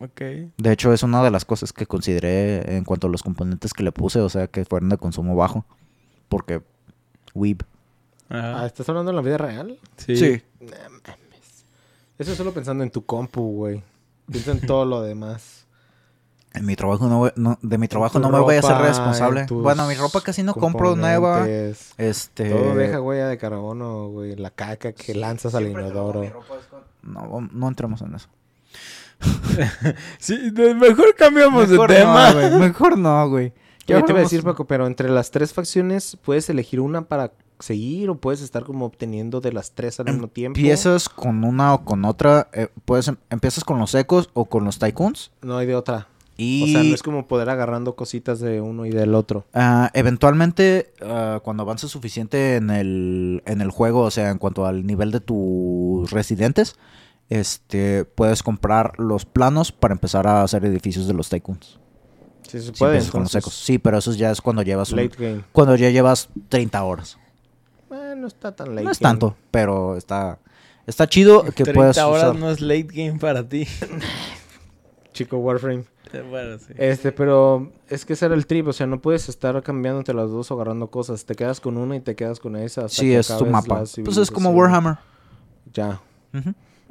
Ok. De hecho, es una de las cosas que consideré en cuanto a los componentes que le puse, o sea, que fueron de consumo bajo. Porque, weeb. Ah, Ajá. ¿estás hablando en la vida real? Sí. Eso es solo pensando en tu compu, güey. Piensa en todo lo demás. [laughs] En mi trabajo no, voy- no- de mi trabajo no me voy a ser responsable. Bueno, mi ropa casi no compro nueva. Este. Todo deja huella de carbono, güey. La caca que lanzas al inodoro. No, no entremos en eso. [laughs] Sí, de- mejor cambiamos Mejor de tema. No, güey. Mejor no, güey. Oye, te iba a decir, Paco, pero entre las tres facciones, ¿puedes elegir una para seguir o puedes estar como obteniendo de las tres al mismo tiempo? Empiezas con una o con otra. eh, puedes, em- empiezas con los ecos o con los tycoons. No hay de otra. Y O sea, no es como poder agarrando cositas de uno y del otro. ah, eventualmente, ah, cuando avances suficiente en el, en el juego, o sea, en cuanto al nivel de tus residentes, este, puedes comprar los planos para empezar a hacer edificios de los tycoons. Sí, se puede. empiezas con los ecos. Sí, pero eso ya es cuando llevas un- Late game. cuando ya llevas 30 horas. Bueno, no está tan late no es game. tanto, pero está está chido que 30 puedas horas usar. no es late game para ti. [laughs] Chico Warframe. bueno, sí. Este, pero es que ese era el trip. O sea, no puedes estar cambiando entre las dos o agarrando cosas. Te quedas con una y te quedas con esa. hasta Sí, que es tu mapa. Pues es como. Warhammer. Ya.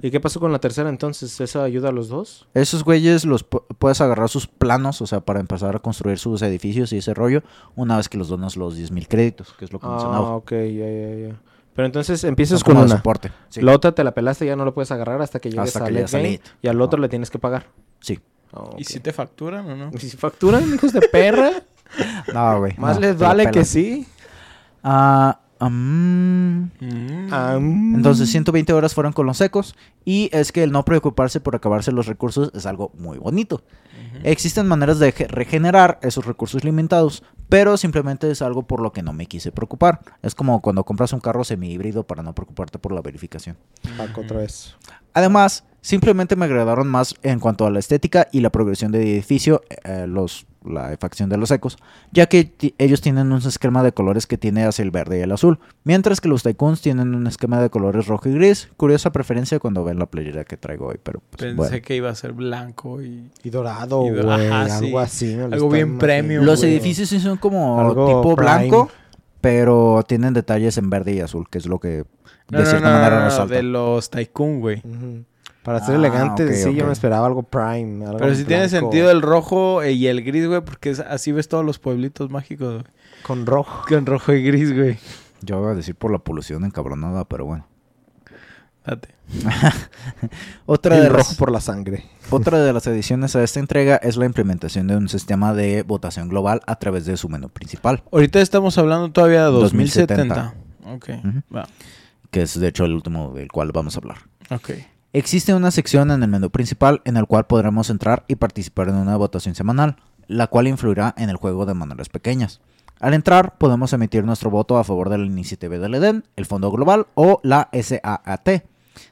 ¿Y qué pasó con la tercera entonces? ¿Esa ayuda a los dos? Esos güeyes los pu- puedes agarrar sus planos, o sea, para empezar a construir sus edificios y ese rollo, una vez que los donas los 10.000 créditos, que es lo que Ah, mencionaba. ok, ya, ya, ya. Pero entonces empiezas con una. soporte. Sí. La otra te la pelaste, ya no lo puedes agarrar hasta que llegues Hasta a que a game. Y al otro le tienes que pagar. Sí. Ah. ¿Y si te facturan o no? ¿Y si facturan, hijos de perra? [laughs] No, güey. Más no, les la vale que sí. Ah, am, Ah, mm. entonces 120 horas fueron con los secos y es que el no preocuparse por acabarse los recursos es algo muy bonito. Existen maneras de ge- regenerar esos recursos limitados, pero simplemente es algo por lo que no me quise preocupar. Es como cuando compras un carro semi-híbrido para no preocuparte por la verificación. Paco otra vez. Además, simplemente me agradaron más en cuanto a la estética y la progresión del edificio, eh, los, la facción de los ecos, ya que ellos tienen un esquema de colores que tiene hacia el verde y el azul, mientras que los tycoons tienen un esquema de colores rojo y gris. Curiosa preferencia cuando ven la playera que traigo hoy, pero pues, Pensé bueno. que iba a ser blanco y... Y dorado, Y ajá, sí. Algo así. Algo bien premium, Los edificios sí son como Algo tipo prime. blanco, pero tienen detalles en verde y azul, que es lo que de No, cierta no, manera no, no, resalta. de los tycoon, güey. Para ser Ah, elegante, sí, yo me esperaba algo prime. algo Pero sí tiene sentido el rojo y el gris, güey, porque es- así ves todos los pueblitos mágicos, güey. Con rojo. Con rojo y gris, güey. Yo iba a decir por la polución encabronada, pero bueno. Date. [laughs] Otra de, rojo las, por la sangre. otra de las [laughs] adiciones a esta entrega es la implementación de un sistema de votación global a través de su menú principal, Ahorita estamos hablando todavía de 2070. 2070. Ok, va. que es de hecho el último del cual vamos a hablar. Ok. Existe una sección en el menú principal en el cual podremos entrar y participar en una votación semanal, la cual influirá en el juego de maneras pequeñas. Al entrar, podemos emitir nuestro voto a favor de la iniciativa del EDEN, el Fondo Global o la SAAT.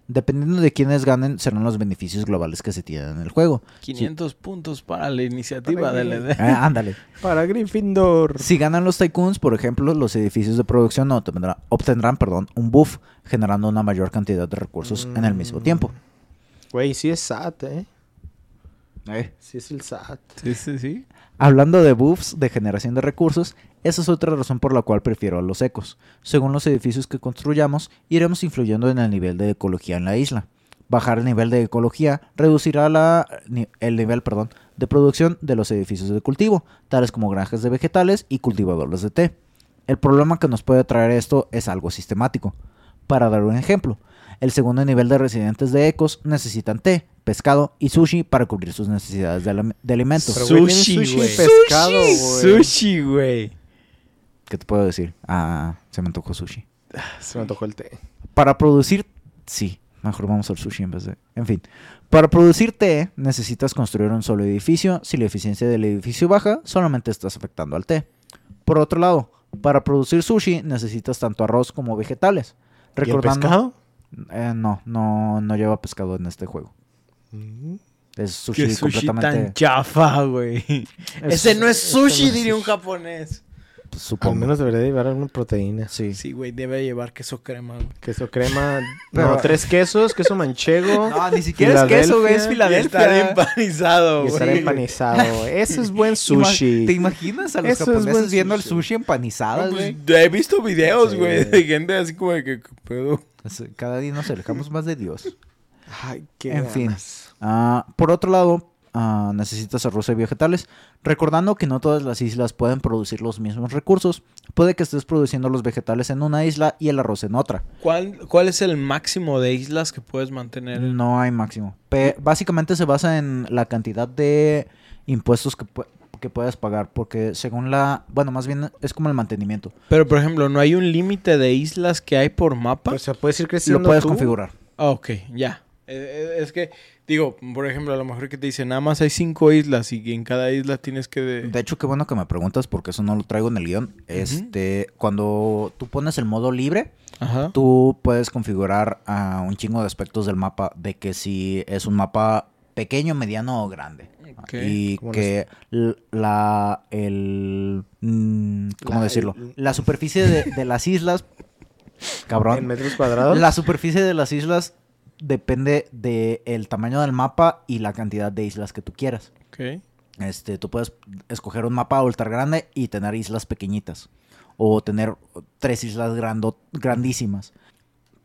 Dependiendo de quiénes ganen, serán los beneficios globales que se tienen en el juego. 500 puntos para la iniciativa del. ED. Eh, ándale. Para Gryffindor. Si ganan los tycoons, por ejemplo, los edificios de producción obtendrá- obtendrán perdón, un buff, generando una mayor cantidad de recursos en el mismo tiempo. Güey, sí es SAT, ¿eh? Sí es el SAT. Sí, sí, sí. Hablando de buffs de generación de recursos, esa es otra razón por la cual prefiero a los ecos. Según los edificios que construyamos, iremos influyendo en el nivel de ecología en la isla. Bajar el nivel de ecología reducirá el nivel de producción de los edificios de cultivo, tales como granjas de vegetales y cultivadores de té. El problema que nos puede traer esto es algo sistemático. Para dar un ejemplo, el segundo nivel de residentes de ecos necesitan té, pescado y sushi para cubrir sus necesidades de, alim- de alimentos. Sushi, güey. pescado, güey. Sushi, güey. ¿Qué te puedo decir? Ah, se me antojó sushi. Se me antojó el té. Para producir... Sí, mejor vamos al sushi en vez de... En fin. Para producir té, necesitas construir un solo edificio. Si la eficiencia del edificio baja, solamente estás afectando al té. Por otro lado, para producir sushi, necesitas tanto arroz como vegetales. ¿Y el pescado? Eh, no, no, no lleva pescado en este juego. Mm. Es sushi, Qué sushi tan completamente... chafa, güey. Es- Ese no es sushi, no es diría un japonés. pues, Al supongo. menos debería llevar alguna proteína. Sí. Sí, güey, debe llevar queso crema, güey. Queso crema. [laughs] Pero- No, tres quesos, queso manchego. [laughs] No, ni siquiera es queso, güey. Es Filadelfia. Estar Filadelfia. empanizado, Y güey. empanizado. Eso es buen [laughs] sushi. ¿Te imaginas a los Eso es japoneses viendo el sushi. empanizado, No, pues, güey? he visto videos, Sí. güey, de gente así como de que, ¿qué pedo? Cada día nos alejamos más de Dios. Ay, qué En fin. Ah, por otro lado, ah, necesitas arroz y vegetales. Recordando que no todas las islas pueden producir los mismos recursos, puede que estés produciendo los vegetales en una isla y el arroz en otra. ¿Cuál, ¿Cuál es el máximo de islas que puedes mantener? en- No hay máximo. Pe- básicamente se basa en la cantidad de impuestos que, que puedas pagar, porque según la... Bueno, más bien es como el mantenimiento. Pero, por ejemplo, ¿no hay un límite de islas que hay por mapa? O sea, puedes ir creciendo Lo puedes tú. configurar. Ah, ok, ya. Eh, eh, es que, digo, por ejemplo, a lo mejor que te dicen, nada más hay cinco islas y en cada isla tienes que... De... De hecho, qué bueno que me preguntas porque eso no lo traigo en el guion. Este, cuando tú pones el modo libre, Ajá. tú puedes configurar a un chingo de aspectos del mapa de que si es un mapa pequeño, mediano o grande. Y que la el mm, ¿cómo La- decirlo? el- La superficie de, de las islas [laughs] En cabrón. metros cuadrados. La superficie de las islas depende del tamaño del mapa y la cantidad de islas que tú quieras. Ok. Este, tú puedes escoger un mapa ultra grande y tener islas pequeñitas. O tener tres islas grando- grandísimas.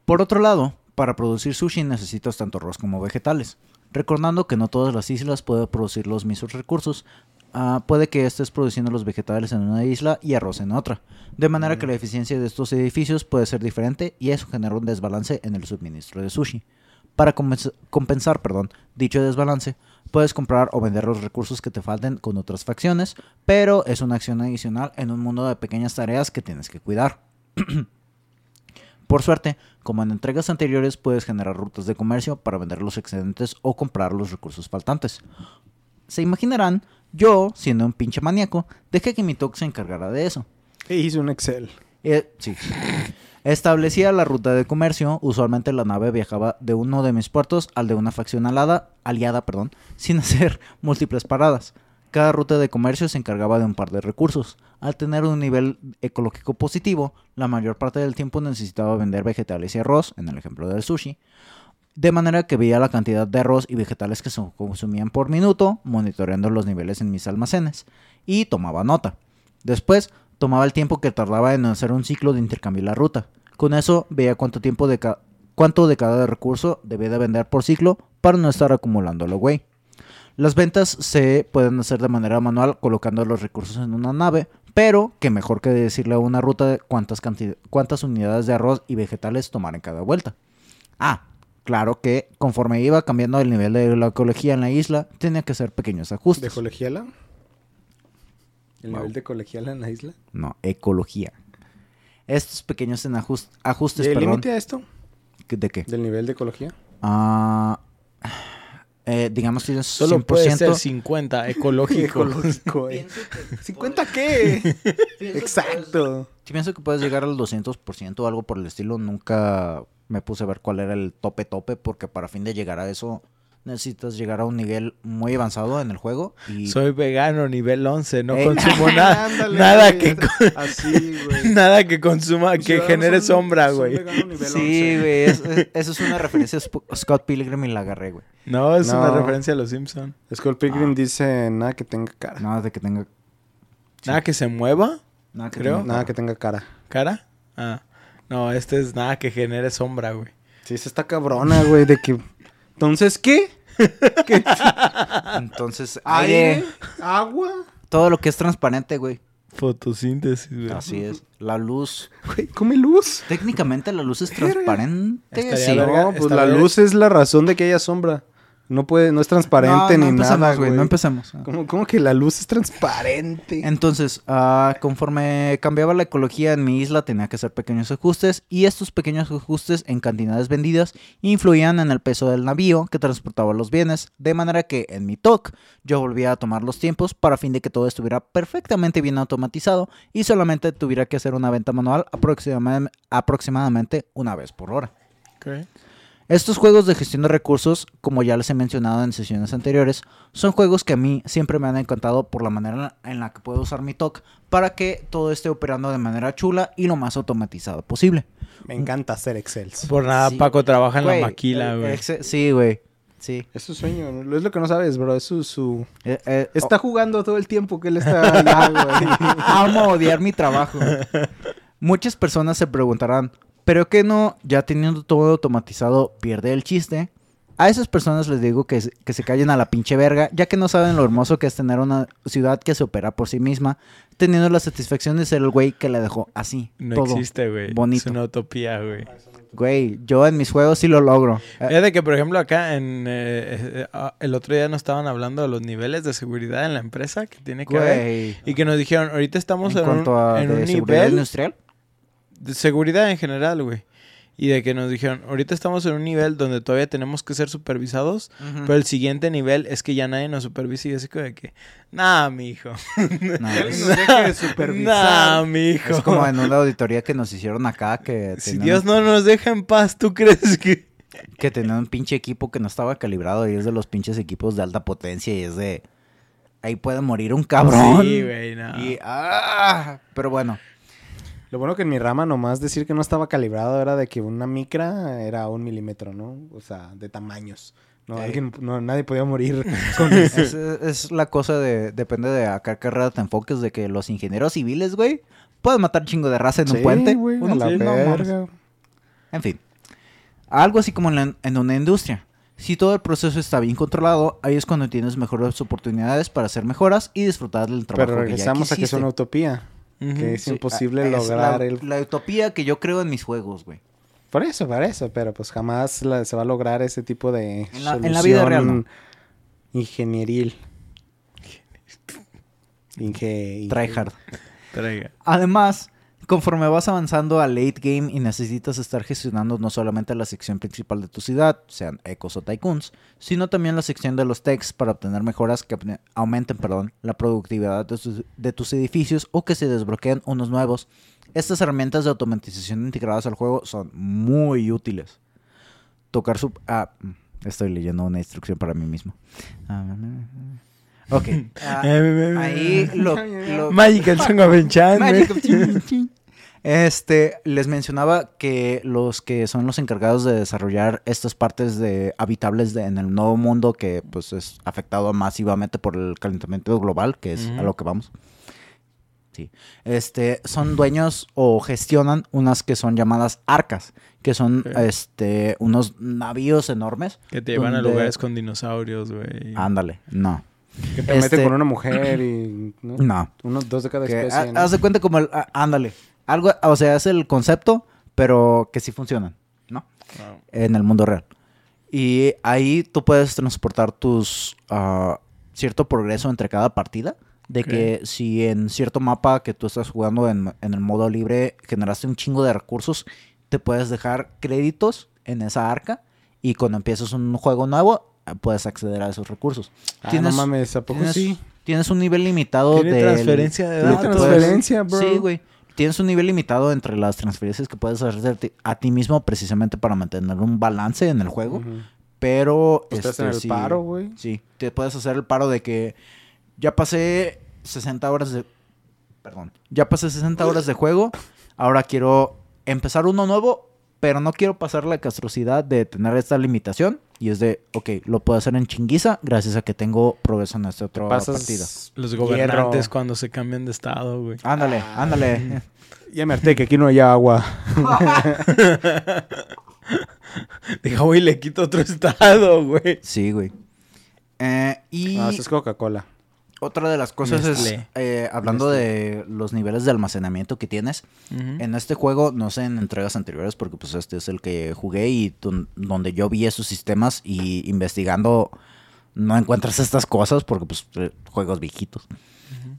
Por otro lado, para producir sushi necesitas tanto arroz como vegetales. Recordando que no todas las islas pueden producir los mismos recursos, ah, puede que estés produciendo los vegetales en una isla y arroz en otra. De manera que la eficiencia de estos edificios puede ser diferente y eso genera un desbalance en el suministro de sushi. Para compensa- compensar perdón, dicho desbalance, puedes comprar o vender los recursos que te falten con otras facciones, pero es una acción adicional en un mundo de pequeñas tareas que tienes que cuidar. [clears throat] Por suerte, como en entregas anteriores, puedes generar rutas de comercio para vender los excedentes o comprar los recursos faltantes. Se imaginarán, yo, siendo un pinche maníaco, dejé que mi TOC se encargara de eso. E hice un Excel. Eh, sí. Establecía la ruta de comercio. Usualmente la nave viajaba de uno de mis puertos al de una facción alada, aliada, perdón, sin [laughs] hacer múltiples paradas. Cada ruta de comercio se encargaba de un par de recursos. Al tener un nivel ecológico positivo, la mayor parte del tiempo necesitaba vender vegetales y arroz, en el ejemplo del sushi, de manera que veía la cantidad de arroz y vegetales que se consumían por minuto, monitoreando los niveles en mis almacenes, y tomaba nota. Después, tomaba el tiempo que tardaba en hacer un ciclo de intercambiar la ruta. Con eso, veía cuánto tiempo de, cuánto de cada recurso debía de vender por ciclo para no estar acumulándolo, güey. Las ventas se pueden hacer de manera manual colocando los recursos en una nave, pero que mejor que decirle a una ruta de cuántas, cuántas unidades de arroz y vegetales tomar en cada vuelta. Ah, claro que conforme iba cambiando el nivel de la ecología en la isla, tenía que hacer pequeños ¿De ajustes. colegiala? ¿El Wow. nivel de colegiala en la isla? No, ecología. Estos pequeños ajustes, ¿Y el límite a esto? ¿De qué? ¿Del nivel de ecología? Ah, eh, digamos tienes Solo 100%. puede ser 50 [laughs] ecológico. Ecológico, eh. ¿50 [laughs] qué? [laughs] Exacto. Sí, pienso que puedes llegar al 200% o algo por el estilo. Nunca me puse a ver cuál era el tope tope porque para fin de llegar a eso necesitas llegar a un nivel muy avanzado en el juego y Soy vegano nivel 11, no Ey. consumo [laughs] nada, Ándale, nada que [laughs] Así, güey. [laughs] nada que consuma, que Ciudadanos genere son- sombra, güey. vegano nivel Sí, 11. güey, es- es- eso es una referencia a Scott Pilgrim y la agarré, güey. No, es una referencia a los Simpson. Skull Pilgrim dice nada que tenga cara. Nada de que tenga Sí. Nada que se mueva, nada que Creo. tenga Nada cara. que tenga cara. cara. Ah, no, este es nada que genere sombra, güey. Sí, se está cabrona, güey, de que... Entonces, ¿qué? [laughs] ¿Qué? Entonces, ¿Agua? todo lo que es transparente, güey. Fotosíntesis, güey. Así es. La luz, Güey, come luz. técnicamente la luz es transparente, Estaría sí. verga. No, pues la verga. luz es la razón de que haya sombra. No puede, no es transparente no, no ni nada, güey, no empecemos. ¿Cómo, cómo que la luz es transparente? Entonces, ah, conforme cambiaba la ecología en mi isla, tenía que hacer pequeños ajustes y estos pequeños ajustes en cantidades vendidas influían en el peso del navío que transportaba los bienes, de manera que en mi TOC yo volvía a tomar los tiempos para fin de que todo estuviera perfectamente bien automatizado y solamente tuviera que hacer una venta manual aproximadamente una vez por hora. Ok. Estos juegos de gestión de recursos, como ya les he mencionado en sesiones anteriores, son juegos que a mí siempre me han encantado por la manera en la que puedo usar mi TOC para que todo esté operando de manera chula y lo más automatizado posible. Me encanta hacer Excels. Por nada, Sí. Paco trabaja en la maquila, eh, güey. Sí, güey. Sí. Es su sueño, ¿no? es lo que no sabes, bro. Es su... su- Eh, eh, Está jugando todo el tiempo que él está allá. [laughs] Amo odiar mi trabajo. Muchas personas se preguntarán, ¿pero qué no, ya teniendo todo automatizado, pierde el chiste? A esas personas les digo que, se- que se callen a la pinche verga, ya que no saben lo hermoso que es tener una ciudad que se opera por sí misma, teniendo la satisfacción de ser el güey que la dejó así. No todo existe, güey. bonito. Es una utopía, güey. Güey, yo en mis juegos sí lo logro. Eh, Fíjate que, por ejemplo, acá en... eh, eh, ah, el otro día nos estaban hablando de los niveles de seguridad en la empresa que tiene que haber. güey. Y que nos dijeron, ahorita estamos en en, un, a en un nivel industrial. De seguridad en general, güey. Y de que nos dijeron, ahorita estamos en un nivel donde todavía tenemos que ser supervisados, pero el siguiente nivel es que ya nadie nos supervisa y así como de que, nah, mijo. Él [laughs] es. Nah, mijo. es como en una auditoría que nos hicieron acá que Si tenían- Dios no nos deja en paz, ¿tú crees que...? que tenía un pinche equipo que no estaba calibrado y es de los pinches equipos de alta potencia y es de ahí puede morir un cabrón. Sí, güey, no. Y ah, pero bueno, Lo bueno que en mi rama nomás decir que no estaba calibrado era de que una micra era un milímetro, ¿no? O sea, de tamaños. No, alguien, no, nadie podía morir [laughs] con eso. es, es la cosa de depende de a qué carrera te enfoques de que los ingenieros civiles, güey, pueden matar chingo de raza en un puente. güey, a la verga. En fin, algo así como en, la- en una industria. Si todo el proceso está bien controlado, ahí es cuando tienes mejores oportunidades para hacer mejoras y disfrutar del trabajo Pero que ya regresamos a que es una utopía. Que es Sí, imposible ah, es lograr la, el... la utopía que yo creo en mis juegos, güey. Por eso, por eso. Pero pues jamás la- se va a lograr ese tipo de En la- en la vida real, solución Ingenieril. Inge... inge- Tryhard. Traiga. Además, conforme vas avanzando a late game y necesitas estar gestionando no solamente la sección principal de tu ciudad, sean ecos o tycoons, sino también la sección de los techs para obtener mejoras que aumenten perdón, la productividad de tus, de tus edificios o que se desbloqueen unos nuevos. Estas herramientas de automatización integradas al juego son muy útiles. Tocar su... Ah, mm, estoy leyendo una instrucción para mí mismo. Ah, Ok. [laughs] ah, ahí lo- lo, Magical Song of Enchantment. Este, les mencionaba que los que son los encargados de desarrollar estas partes de habitables de- en el nuevo mundo que pues es afectado masivamente por el calentamiento global, que es a lo que vamos. Sí. Este, son dueños o gestionan unas que son llamadas arcas, que son este unos navíos enormes. Que te llevan a lugares con dinosaurios, güey. Ándale, no. Que te Este- meten con una mujer y... ¿no? No. Unos dos de cada Que, especie, ha- ¿no? Haz de cuenta como el. ándale. Algo, o sea, es el concepto, pero que sí funcionan, ¿no? Wow. En el mundo real. Y ahí tú puedes transportar tus. ah, cierto progreso entre cada partida. De que si en cierto mapa que tú estás jugando en, en el modo libre generaste un chingo de recursos, te puedes dejar créditos en esa arca. Y cuando empiezas un juego nuevo, ah, puedes acceder a esos recursos. Ah, no mames, ¿a poco tienes, sí? tienes un nivel limitado del- transferencia de datos. transferencia, bro. Sí, güey. Tienes un nivel limitado entre las transferencias que puedes hacer a ti mismo precisamente para mantener un balance en el juego. Pero... Pues este, el sí- paro, güey. Sí, te puedes hacer el paro de que ya pasé 60 horas de... Perdón. Ya pasé 60 horas de juego. Ahora quiero empezar uno nuevo, pero no quiero pasar la castrosidad de tener esta limitación. Y es de, ok, lo puedo hacer en chinguiza gracias a que tengo progreso en otra partida. Pasas Los hierro. gobernantes cuando se cambian de estado, güey. Ándale, Ah. ándale. [laughs] Ya me harté que aquí no hay agua. [laughs] Dijo, güey, le quito otro [laughs] estado, güey. Sí, güey. Eh, y No, eso es Coca-Cola. Otra de las cosas es, eh, hablando de los niveles de almacenamiento que tienes, en este juego, no sé en entregas anteriores, porque pues este es el que jugué y don- donde yo vi esos sistemas y investigando no encuentras estas cosas porque pues eh, juegos viejitos.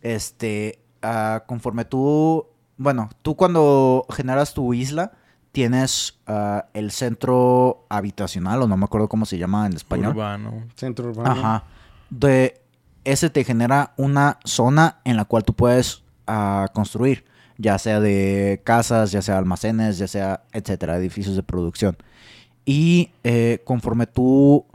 Este, ah, conforme tú, bueno, tú cuando generas tu isla, tienes ah, el centro habitacional, o no me acuerdo cómo se llama en español. Urbano. Centro urbano. Ajá. De ese te genera una zona en la cual tú puedes ah, construir, ya sea de casas, ya sea almacenes, ya sea, etcétera, edificios de producción. Y eh, conforme tú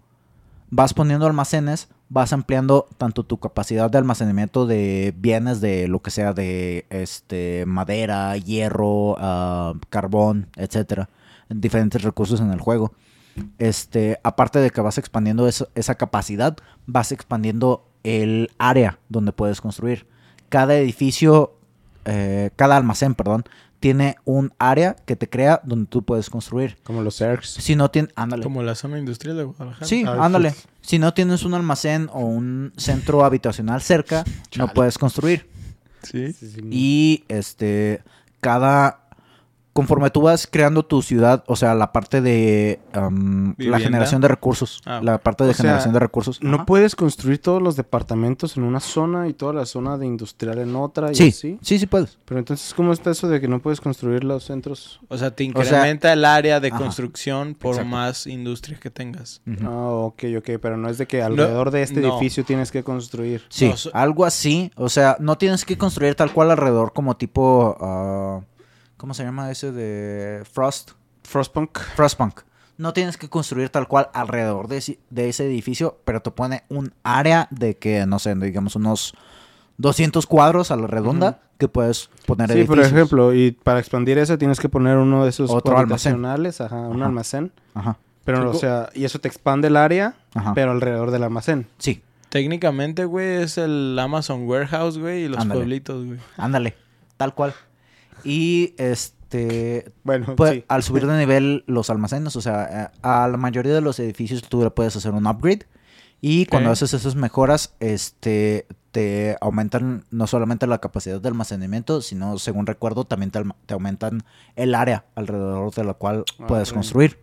vas poniendo almacenes, vas ampliando tanto tu capacidad de almacenamiento de bienes de lo que sea de este madera, hierro, ah, carbón, etcétera, diferentes recursos en el juego. Este, aparte de que vas expandiendo esa capacidad, vas expandiendo el área donde puedes construir. Cada edificio, eh, cada almacén, perdón, tiene un área que te crea donde tú puedes construir. Como los Ergs. Si no tienes, ándale. Como la zona industrial de Guadalajara. Sí, Ah, ándale. sí. Si no tienes un almacén o un centro habitacional cerca, no puedes construir. Sí. Sí, sí. Y este, cada. Conforme tú vas creando tu ciudad, o sea, la parte de la generación de recursos, Ah, la parte de sea, generación de recursos. No ajá. puedes construir todos los departamentos en una zona y toda la zona de industrial en otra y Sí, así. sí, sí puedes. Pero entonces, ¿cómo está eso de que no puedes construir los centros? O sea, te O sea- incrementa el área de Ajá. construcción por Exacto. más industria que tengas. Ah, ok, ok, pero no es de que alrededor de este no. edificio tienes que construir. Sí, No, so- algo así. O sea, no tienes que construir tal cual alrededor como tipo... ah, ¿Cómo se llama ese de Frost? Frostpunk. Frostpunk. No tienes que construir tal cual alrededor de, ese- de ese edificio, pero te pone un área de que, no sé, digamos unos 200 cuadros a la redonda que puedes poner Sí, por edificios. ejemplo, y para expandir eso tienes que poner uno de esos Otro almacén. ajá, un Ajá. almacén. Ajá, Pero, Sí, o sea, y eso te expande el área, ajá. pero alrededor del almacén. Sí, Técnicamente, güey, es el Amazon Warehouse, güey, y los Ándale. pueblitos, güey. ándale, tal cual. Y este, Bueno, Pues, sí. al subir de nivel los almacenes, o sea, eh, a la mayoría de los edificios tú le puedes hacer un upgrade. Y cuando haces esas mejoras, este te aumentan no solamente la capacidad de almacenamiento, sino, según recuerdo, también te, alma- te aumentan el área alrededor de la cual Ah, puedes construir.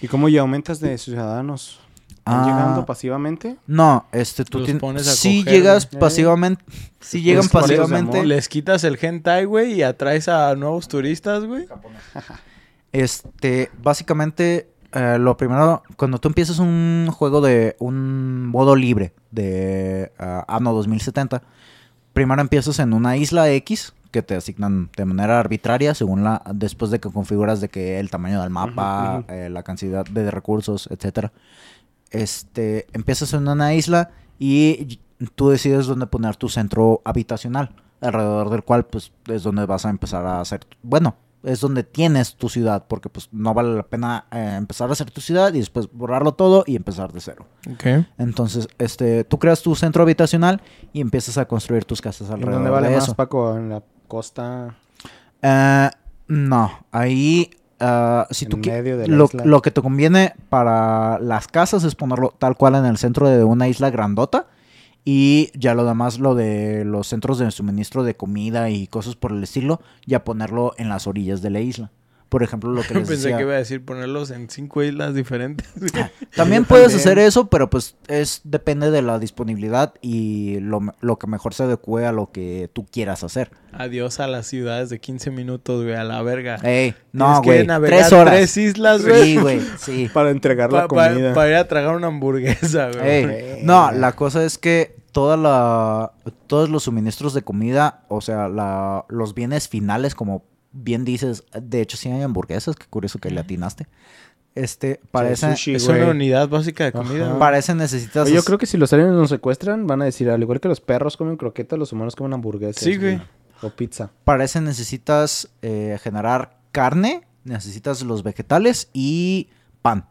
¿Y cómo ya aumentas de ciudadanos? ¿Van Ah, llegando pasivamente? No, este, tú tienes... Si coger, llegas pasivamente... Si llegan Pues, pasivamente... Les quitas el hentai, güey, y atraes a nuevos turistas, güey. Este, básicamente, eh, lo primero, cuando tú empiezas un juego de un modo libre de ah, Anno 2070, primero empiezas en una isla X que te asignan de manera arbitraria según la después de que configuras de que el tamaño del mapa, eh, la cantidad de recursos, etcétera. Este, empiezas en una isla y tú decides dónde poner tu centro habitacional, alrededor del cual pues es donde vas a empezar a hacer, bueno, es donde tienes tu ciudad, porque pues no vale la pena eh, empezar a hacer tu ciudad y después borrarlo todo y empezar de cero. Entonces, este, tú creas tu centro habitacional y empiezas a construir tus casas ¿En alrededor dónde vale de más, eso. Paco? ¿En la costa? Eh, no, ahí ah, si En tú medio de lo, lo que te conviene para las casas es ponerlo tal cual en el centro de una isla grandota y ya lo demás, lo de los centros de suministro de comida y cosas por el estilo, ya ponerlo en las orillas de la isla. Por ejemplo, lo que [laughs] les Pensé decía. que iba a decir ponerlos en cinco islas diferentes. [laughs] También Yo [laughs] puedes también. hacer eso, pero pues es depende de la disponibilidad y lo, lo que mejor se adecue a lo que tú quieras hacer. Adiós a las ciudades de 15 minutos, güey, a la verga. Ey, no, que güey, tres horas. tres islas, güey. Sí, güey, sí. Para entregar la Pa- comida. Para ir a tragar una hamburguesa, güey. Ey, güey. no, la cosa es que toda la, todos los suministros de comida, o sea, la, los bienes finales, como bien dices, de hecho sí hay hamburguesas, qué curioso que le atinaste. Este, Sí, sushi, Es una unidad básica de comida. Ajá. esa necesitas... Oye, yo creo que si los aliens nos secuestran, van a decir, al igual que los perros comen croquetas, los humanos comen hamburguesas. Sí, güey. O pizza. Para eso necesitas eh, generar carne, necesitas los vegetales y pan.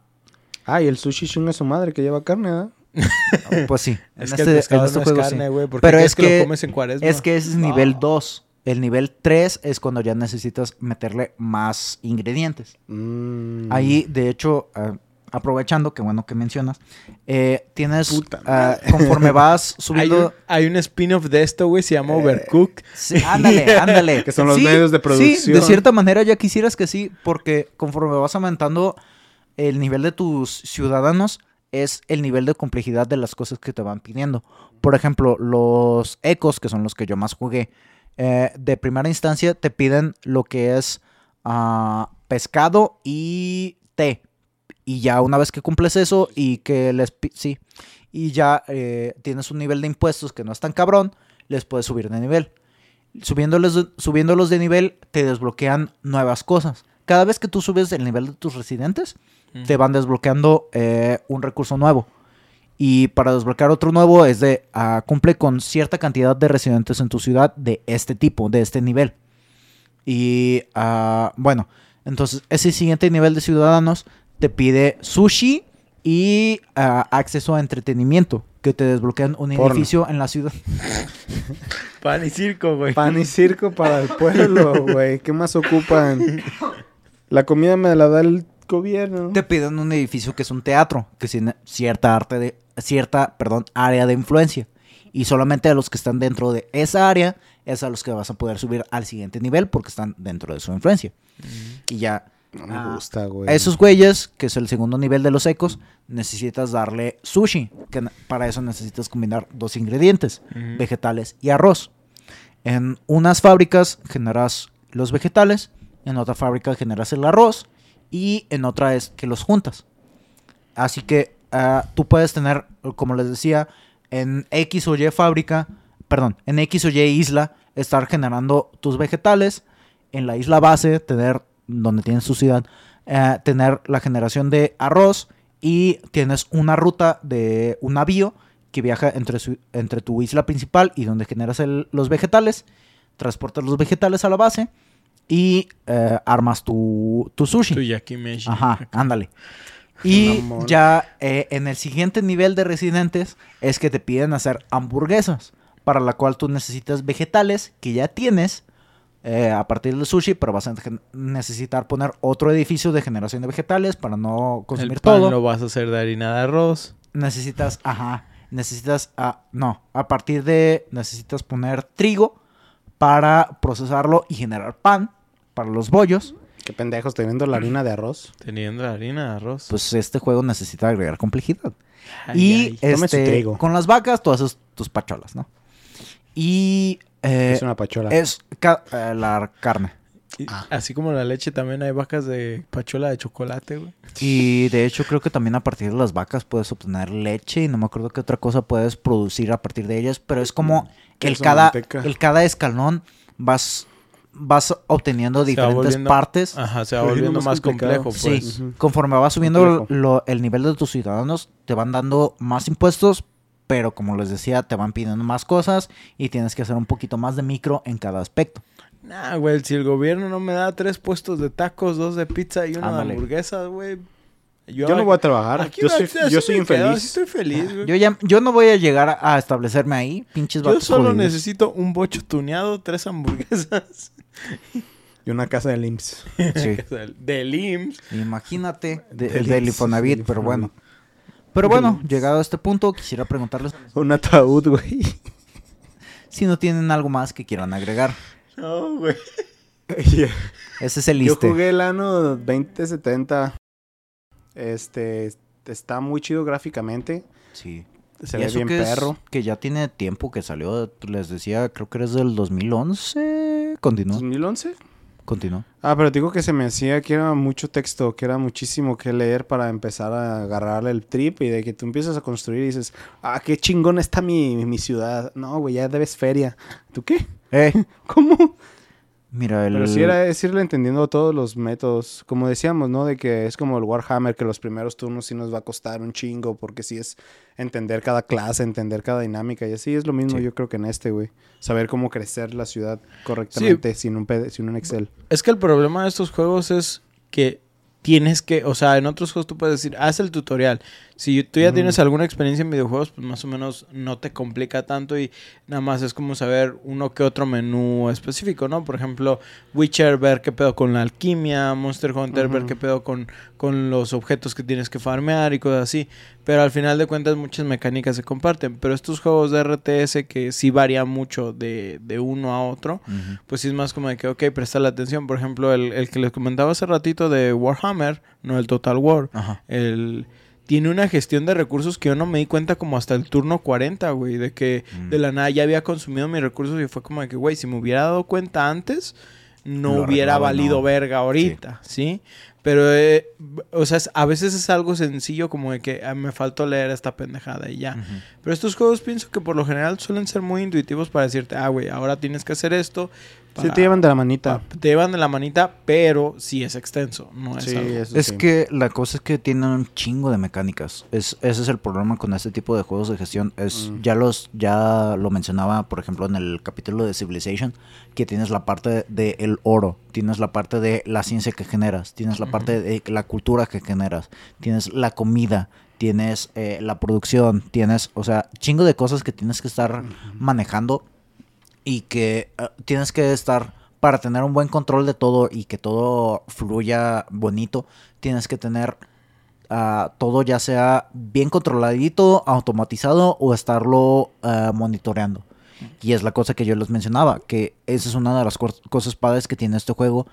Ah, y el sushi chinga su madre que lleva carne, ¿verdad? [laughs] Pues sí, Es en que este, el pescado en este no es juego carne, güey. ¿Por Pero es que- lo comes en cuaresma? Es que ese es nivel 2. El nivel 3 es cuando ya necesitas meterle más ingredientes. Mm. Ahí, de hecho, eh, aprovechando, que bueno que mencionas, eh, tienes, eh, conforme vas [laughs] subiendo... hay un spin-off de esto, güey, se llama Overcooked. Sí, ándale, [laughs] ándale. Que son los Sí, medios de Sí, producción. de cierta manera ya quisieras que sí, porque conforme vas aumentando el nivel de tus ciudadanos, es el nivel de complejidad de las cosas que te van pidiendo. Por ejemplo, los ecos, que son los que yo más jugué, eh, de primera instancia te piden lo que es ah, pescado y té. Y ya una vez que cumples eso y que les... Sí. Y ya eh, tienes un nivel de impuestos que no es tan cabrón, les puedes subir de nivel. Subiéndoles subiéndolos de nivel, te desbloquean nuevas cosas. Cada vez que tú subes el nivel de tus residentes, te van desbloqueando eh, un recurso nuevo. Y para desbloquear otro nuevo es de ah, cumple con cierta cantidad de residentes en tu ciudad de este tipo, de este nivel. Y ah, bueno, entonces ese siguiente nivel de ciudadanos te pide sushi y ah, acceso a entretenimiento, que te desbloquean un Porno. edificio en la ciudad. [laughs] Pan y circo, güey. Pan y circo para el pueblo, güey. ¿Qué más ocupan? La comida me la da el gobierno. Te piden un edificio que es un teatro, que tiene cierta arte de cierta, perdón, área de influencia. Y solamente a los que están dentro de esa área es a los que vas a poder subir al siguiente nivel porque están dentro de su influencia. Y ya No me Ah, gusta, güey. a esos güeyes, que es el segundo nivel de los ecos, necesitas darle sushi, que para eso necesitas combinar dos ingredientes, vegetales y arroz. En unas fábricas generas los vegetales, en otra fábrica generas el arroz y en otra es que los juntas. Así que ah, tú puedes tener, como les decía, en X o Y fábrica, perdón, en X o Y isla, estar generando tus vegetales, en la isla base, tener, donde tienes tu ciudad, eh, tener la generación de arroz y tienes una ruta de un navío que viaja entre, su- entre tu isla principal y donde generas el- los vegetales, transportas los vegetales a la base y eh, armas tu, tu sushi. Tu yakimeshi. Ajá, ándale. Y Mamón. ya eh, en el siguiente nivel de residentes es que te piden hacer hamburguesas, para la cual tú necesitas vegetales que ya tienes eh, a partir del sushi, pero vas a necesitar poner otro edificio de generación de vegetales para no consumir El pan todo. lo vas a hacer de harina de arroz. Necesitas, ajá, necesitas, ah, no, a partir de, necesitas poner trigo para procesarlo y generar pan para los bollos. Qué pendejos teniendo la harina de arroz. [clears throat] Teniendo la harina de arroz. Pues este juego necesita agregar complejidad. Ay, y ay. Este, trigo. con las vacas tú haces tus pacholas, ¿no? Y eh, es una pachola. es ca- eh, la carne. Y Ah. Así como la leche, también hay vacas de pachola de chocolate, güey. Y de hecho creo que también a partir de las vacas puedes obtener leche y no me acuerdo qué otra cosa puedes producir a partir de ellas, pero es como el Queso, cada, el cada escalón vas, vas obteniendo diferentes partes. Ajá, se va Volviendo más complicado. complejo, Sí, pues. Ujú. conforme va subiendo lo- el nivel de tus ciudadanos, te van dando más impuestos, pero como les decía, te van pidiendo más cosas y tienes que hacer un poquito más de micro en cada aspecto. Nah, güey, si el gobierno no me da tres puestos de tacos, dos de pizza y una Ándale. de hamburguesas, güey. Yo no voy a trabajar. Aquí Yo soy, yo quedo, infeliz. estoy feliz, güey. Yo ya yo no voy a llegar a, a establecerme ahí, pinches Yo solo jodidos. necesito un bocho tuneado, tres hamburguesas. Y una casa del IMSS. Sí. [laughs] Del IMSS. Imagínate de- Del Infonavit, pero bueno. Pero bueno, llegado a este punto, quisiera preguntarles Un ataúd, güey. si no tienen algo más que quieran agregar. No, güey. [laughs] Ese es el Yo liste. jugué el año 2070. Este está muy chido gráficamente. Sí. Se Y ve eso bien que es- perro. que ya tiene tiempo que salió, les decía, creo que eres del 2011. Continúa, ¿2011? continúa. Ah, pero digo que se me hacía que era mucho texto, que era muchísimo que leer para empezar a agarrarle el trip y de que tú empiezas a construir y dices, ah, qué chingón está mi, mi ciudad. No, güey, ya debes feria. ¿Tú qué? Eh, [laughs] ¿Cómo? Mira, el... Pero sí era es irle entendiendo todos los métodos. Como decíamos, ¿no? De que es como el Warhammer, que los primeros turnos sí nos va a costar un chingo, porque sí es entender cada clase, entender cada dinámica. Y así es lo mismo Sí. yo creo que en este, güey. Saber cómo crecer la ciudad correctamente sin, un PD sin un Excel. Es que el problema de estos juegos es que tienes que, o sea, en otros juegos tú puedes decir, haz el tutorial. Si tú ya tienes alguna experiencia en videojuegos, pues más o menos no te complica tanto y nada más es como saber uno que otro menú específico, ¿no? Por ejemplo, Witcher, ver qué pedo con la alquimia, Monster Hunter, ver qué pedo con, con los objetos que tienes que farmear y cosas así. Pero al final de cuentas muchas mecánicas se comparten. Pero estos juegos de RTS que sí varían mucho de, de uno a otro, pues sí es más como de que, ok, prestar la atención. Por ejemplo, el, el que les comentaba hace ratito de Warhammer, no el Total War, Ajá. el, tiene una gestión de recursos que yo no me di cuenta como hasta el turno 40, güey, de que Mm. de la nada ya había consumido mis recursos y fue como de que, güey, si me hubiera dado cuenta antes, no Lo hubiera valido ¿no? verga ahorita, ¿sí? Pero, eh, o sea, a veces es algo sencillo como de que ah, me faltó leer esta pendejada y ya. Pero estos juegos pienso que por lo general suelen ser muy intuitivos para decirte, ah, güey, ahora tienes que hacer esto. Sí te llevan de la manita. te llevan de la manita, pero sí es extenso, no es Sí, algo. eso Es sí. que la cosa es que tienen un chingo de mecánicas. Es, ese es el problema con este tipo de juegos de gestión. Es, Mm. ya los, ya lo mencionaba, por ejemplo, en el capítulo de Civilization, que tienes la parte del el oro, tienes la parte de la ciencia que generas, tienes la parte de la cultura que generas, tienes la comida, tienes eh, la producción, tienes, o sea, chingo de cosas que tienes que estar manejando y que eh, tienes que estar para tener un buen control de todo y que todo fluya bonito, tienes que tener ah, todo ya sea bien controladito, automatizado o estarlo ah, monitoreando. Y es la cosa que yo les mencionaba, que esa es una de las cosas padres que tiene este juego,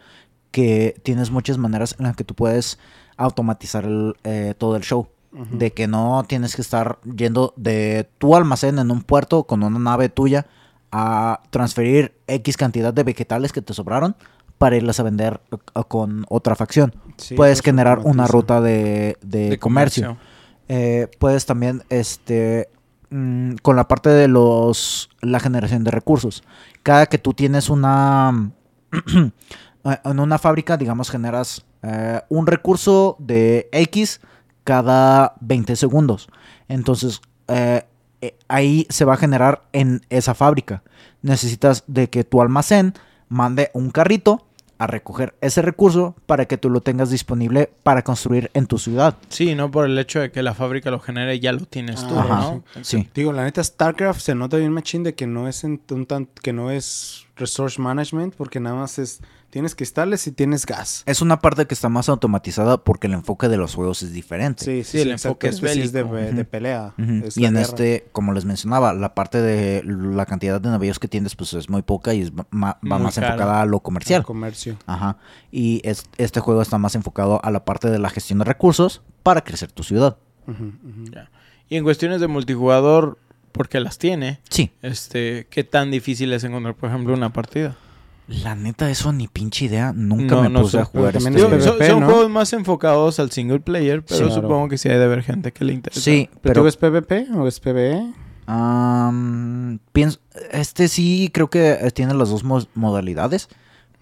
que tienes muchas maneras en las que tú puedes automatizar el, eh, todo el show. De que no tienes que estar yendo de tu almacén en un puerto con una nave tuya a transferir X cantidad de vegetales que te sobraron para irlas a vender eh, con otra facción. Sí, puedes generar una ruta de, de de comercio. Eh, puedes también, este, mm, con la parte de los, la generación de recursos. Cada que tú tienes una, [clears throat] en una fábrica, digamos, generas eh, un recurso de X cada 20 segundos. Entonces, eh, ahí se va a generar en esa fábrica. Necesitas de que tu almacén mande un carrito a recoger ese recurso para que tú lo tengas disponible para construir en tu ciudad. Sí, no por el hecho de que la fábrica lo genere, ya lo tienes tú, Ajá. ¿no? Sí. Digo, la neta, StarCraft se nota bien machín de que no es en un tan, que no es resource management, porque nada más es, tienes cristales y tienes gas. Es una parte que está más automatizada porque el enfoque de los juegos es diferente. Sí, Sí, sí, el enfoque es es de, de pelea. Es Y en guerra. este, como les mencionaba, la parte de la cantidad de navíos que tienes pues es muy poca y es ma- va Muy más cara. enfocada a lo El comercial. comercio. Ajá. Y es- este juego está más enfocado a la parte de la gestión de recursos para crecer tu ciudad. Ya. Y en cuestiones de multijugador, porque las tiene, Sí. este, ¿qué tan difícil es encontrar, por ejemplo, una partida? La neta, eso ni pinche idea. Nunca No, me no puse sé, a jugar este Digo, son, PvP, son ¿no? juegos más enfocados al single player, pero Sí, claro. supongo que sí hay de haber gente que le interesa. Sí, ¿Pero tú es PvP o es PvE? pienso, este sí creo que eh, tiene las dos mo- modalidades,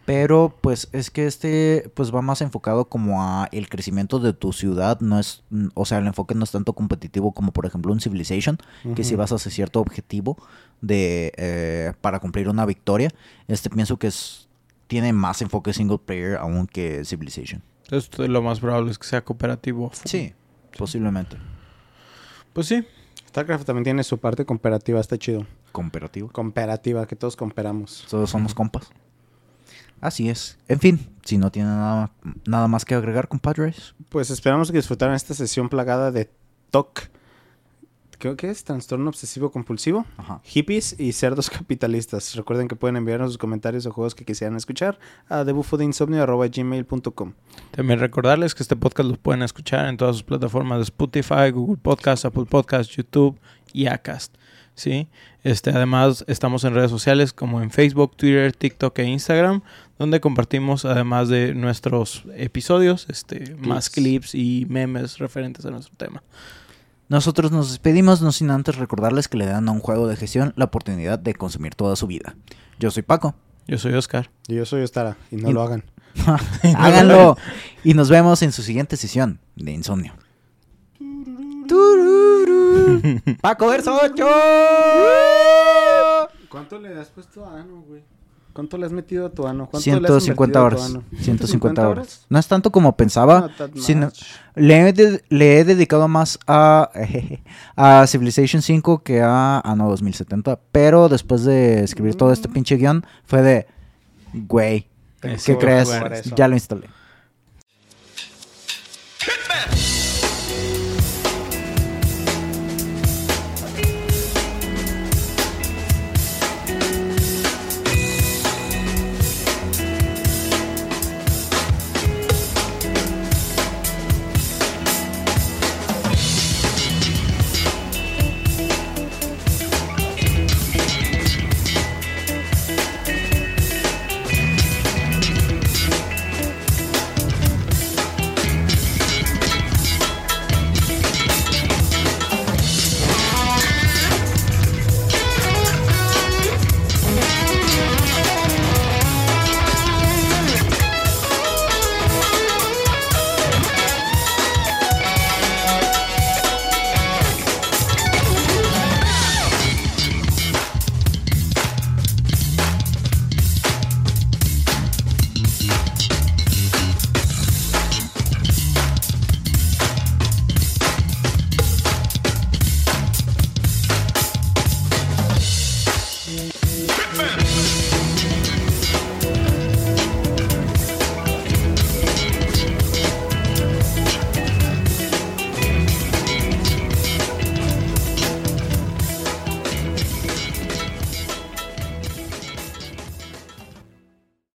pero pues es que este pues va más enfocado como a el crecimiento de tu ciudad, no es, mm, o sea, el enfoque no es tanto competitivo como por ejemplo un Civilization, que si vas hacia cierto objetivo de eh, para cumplir una victoria, este pienso que es tiene más enfoque single player aún que Civilization. Entonces lo más probable es que sea cooperativo. Sí, posiblemente. Pues sí. StarCraft también tiene su parte cooperativa, está chido. Cooperativo. Cooperativa, que todos cooperamos. Todos somos compas. Así es. En fin, si no tienen nada, nada más que agregar, compadres. Pues esperamos que disfrutaran esta sesión plagada de TOC. Creo que es trastorno obsesivo compulsivo. Ajá. Hippies y cerdos [laughs] capitalistas. Recuerden que pueden enviarnos sus comentarios o juegos que quisieran escuchar a debufodeinsomnio.gmail.com También recordarles que este podcast lo pueden escuchar en todas sus plataformas de Spotify, Google Podcast, Apple Podcast, YouTube y Acast. ¿sí? Este, además, estamos en redes sociales como en Facebook, Twitter, TikTok e Instagram, donde compartimos, además de nuestros episodios, este, más clips y memes referentes a nuestro tema. Nosotros nos despedimos, no sin antes recordarles que le dan a un juego de gestión la oportunidad de consumir toda su vida. Yo soy Paco. Yo soy Oscar. Y yo soy Ostara, y no Y- lo hagan. [laughs] Háganlo. Y nos vemos en su siguiente sesión de Insomnio. Tururú. [laughs] Paco Verso 8. ¿Cuánto le has puesto a Ano, güey? ¿Cuánto le has metido a tu ano? 150 horas. 150 horas. No es tanto como pensaba, sino le he, dedicado más a, [laughs] a Civilization 5 que a ah, Ano 2070. Pero después de escribir todo este mm. pinche guion, fue de, güey, ¿qué crees? Ya lo instalé. Hitman.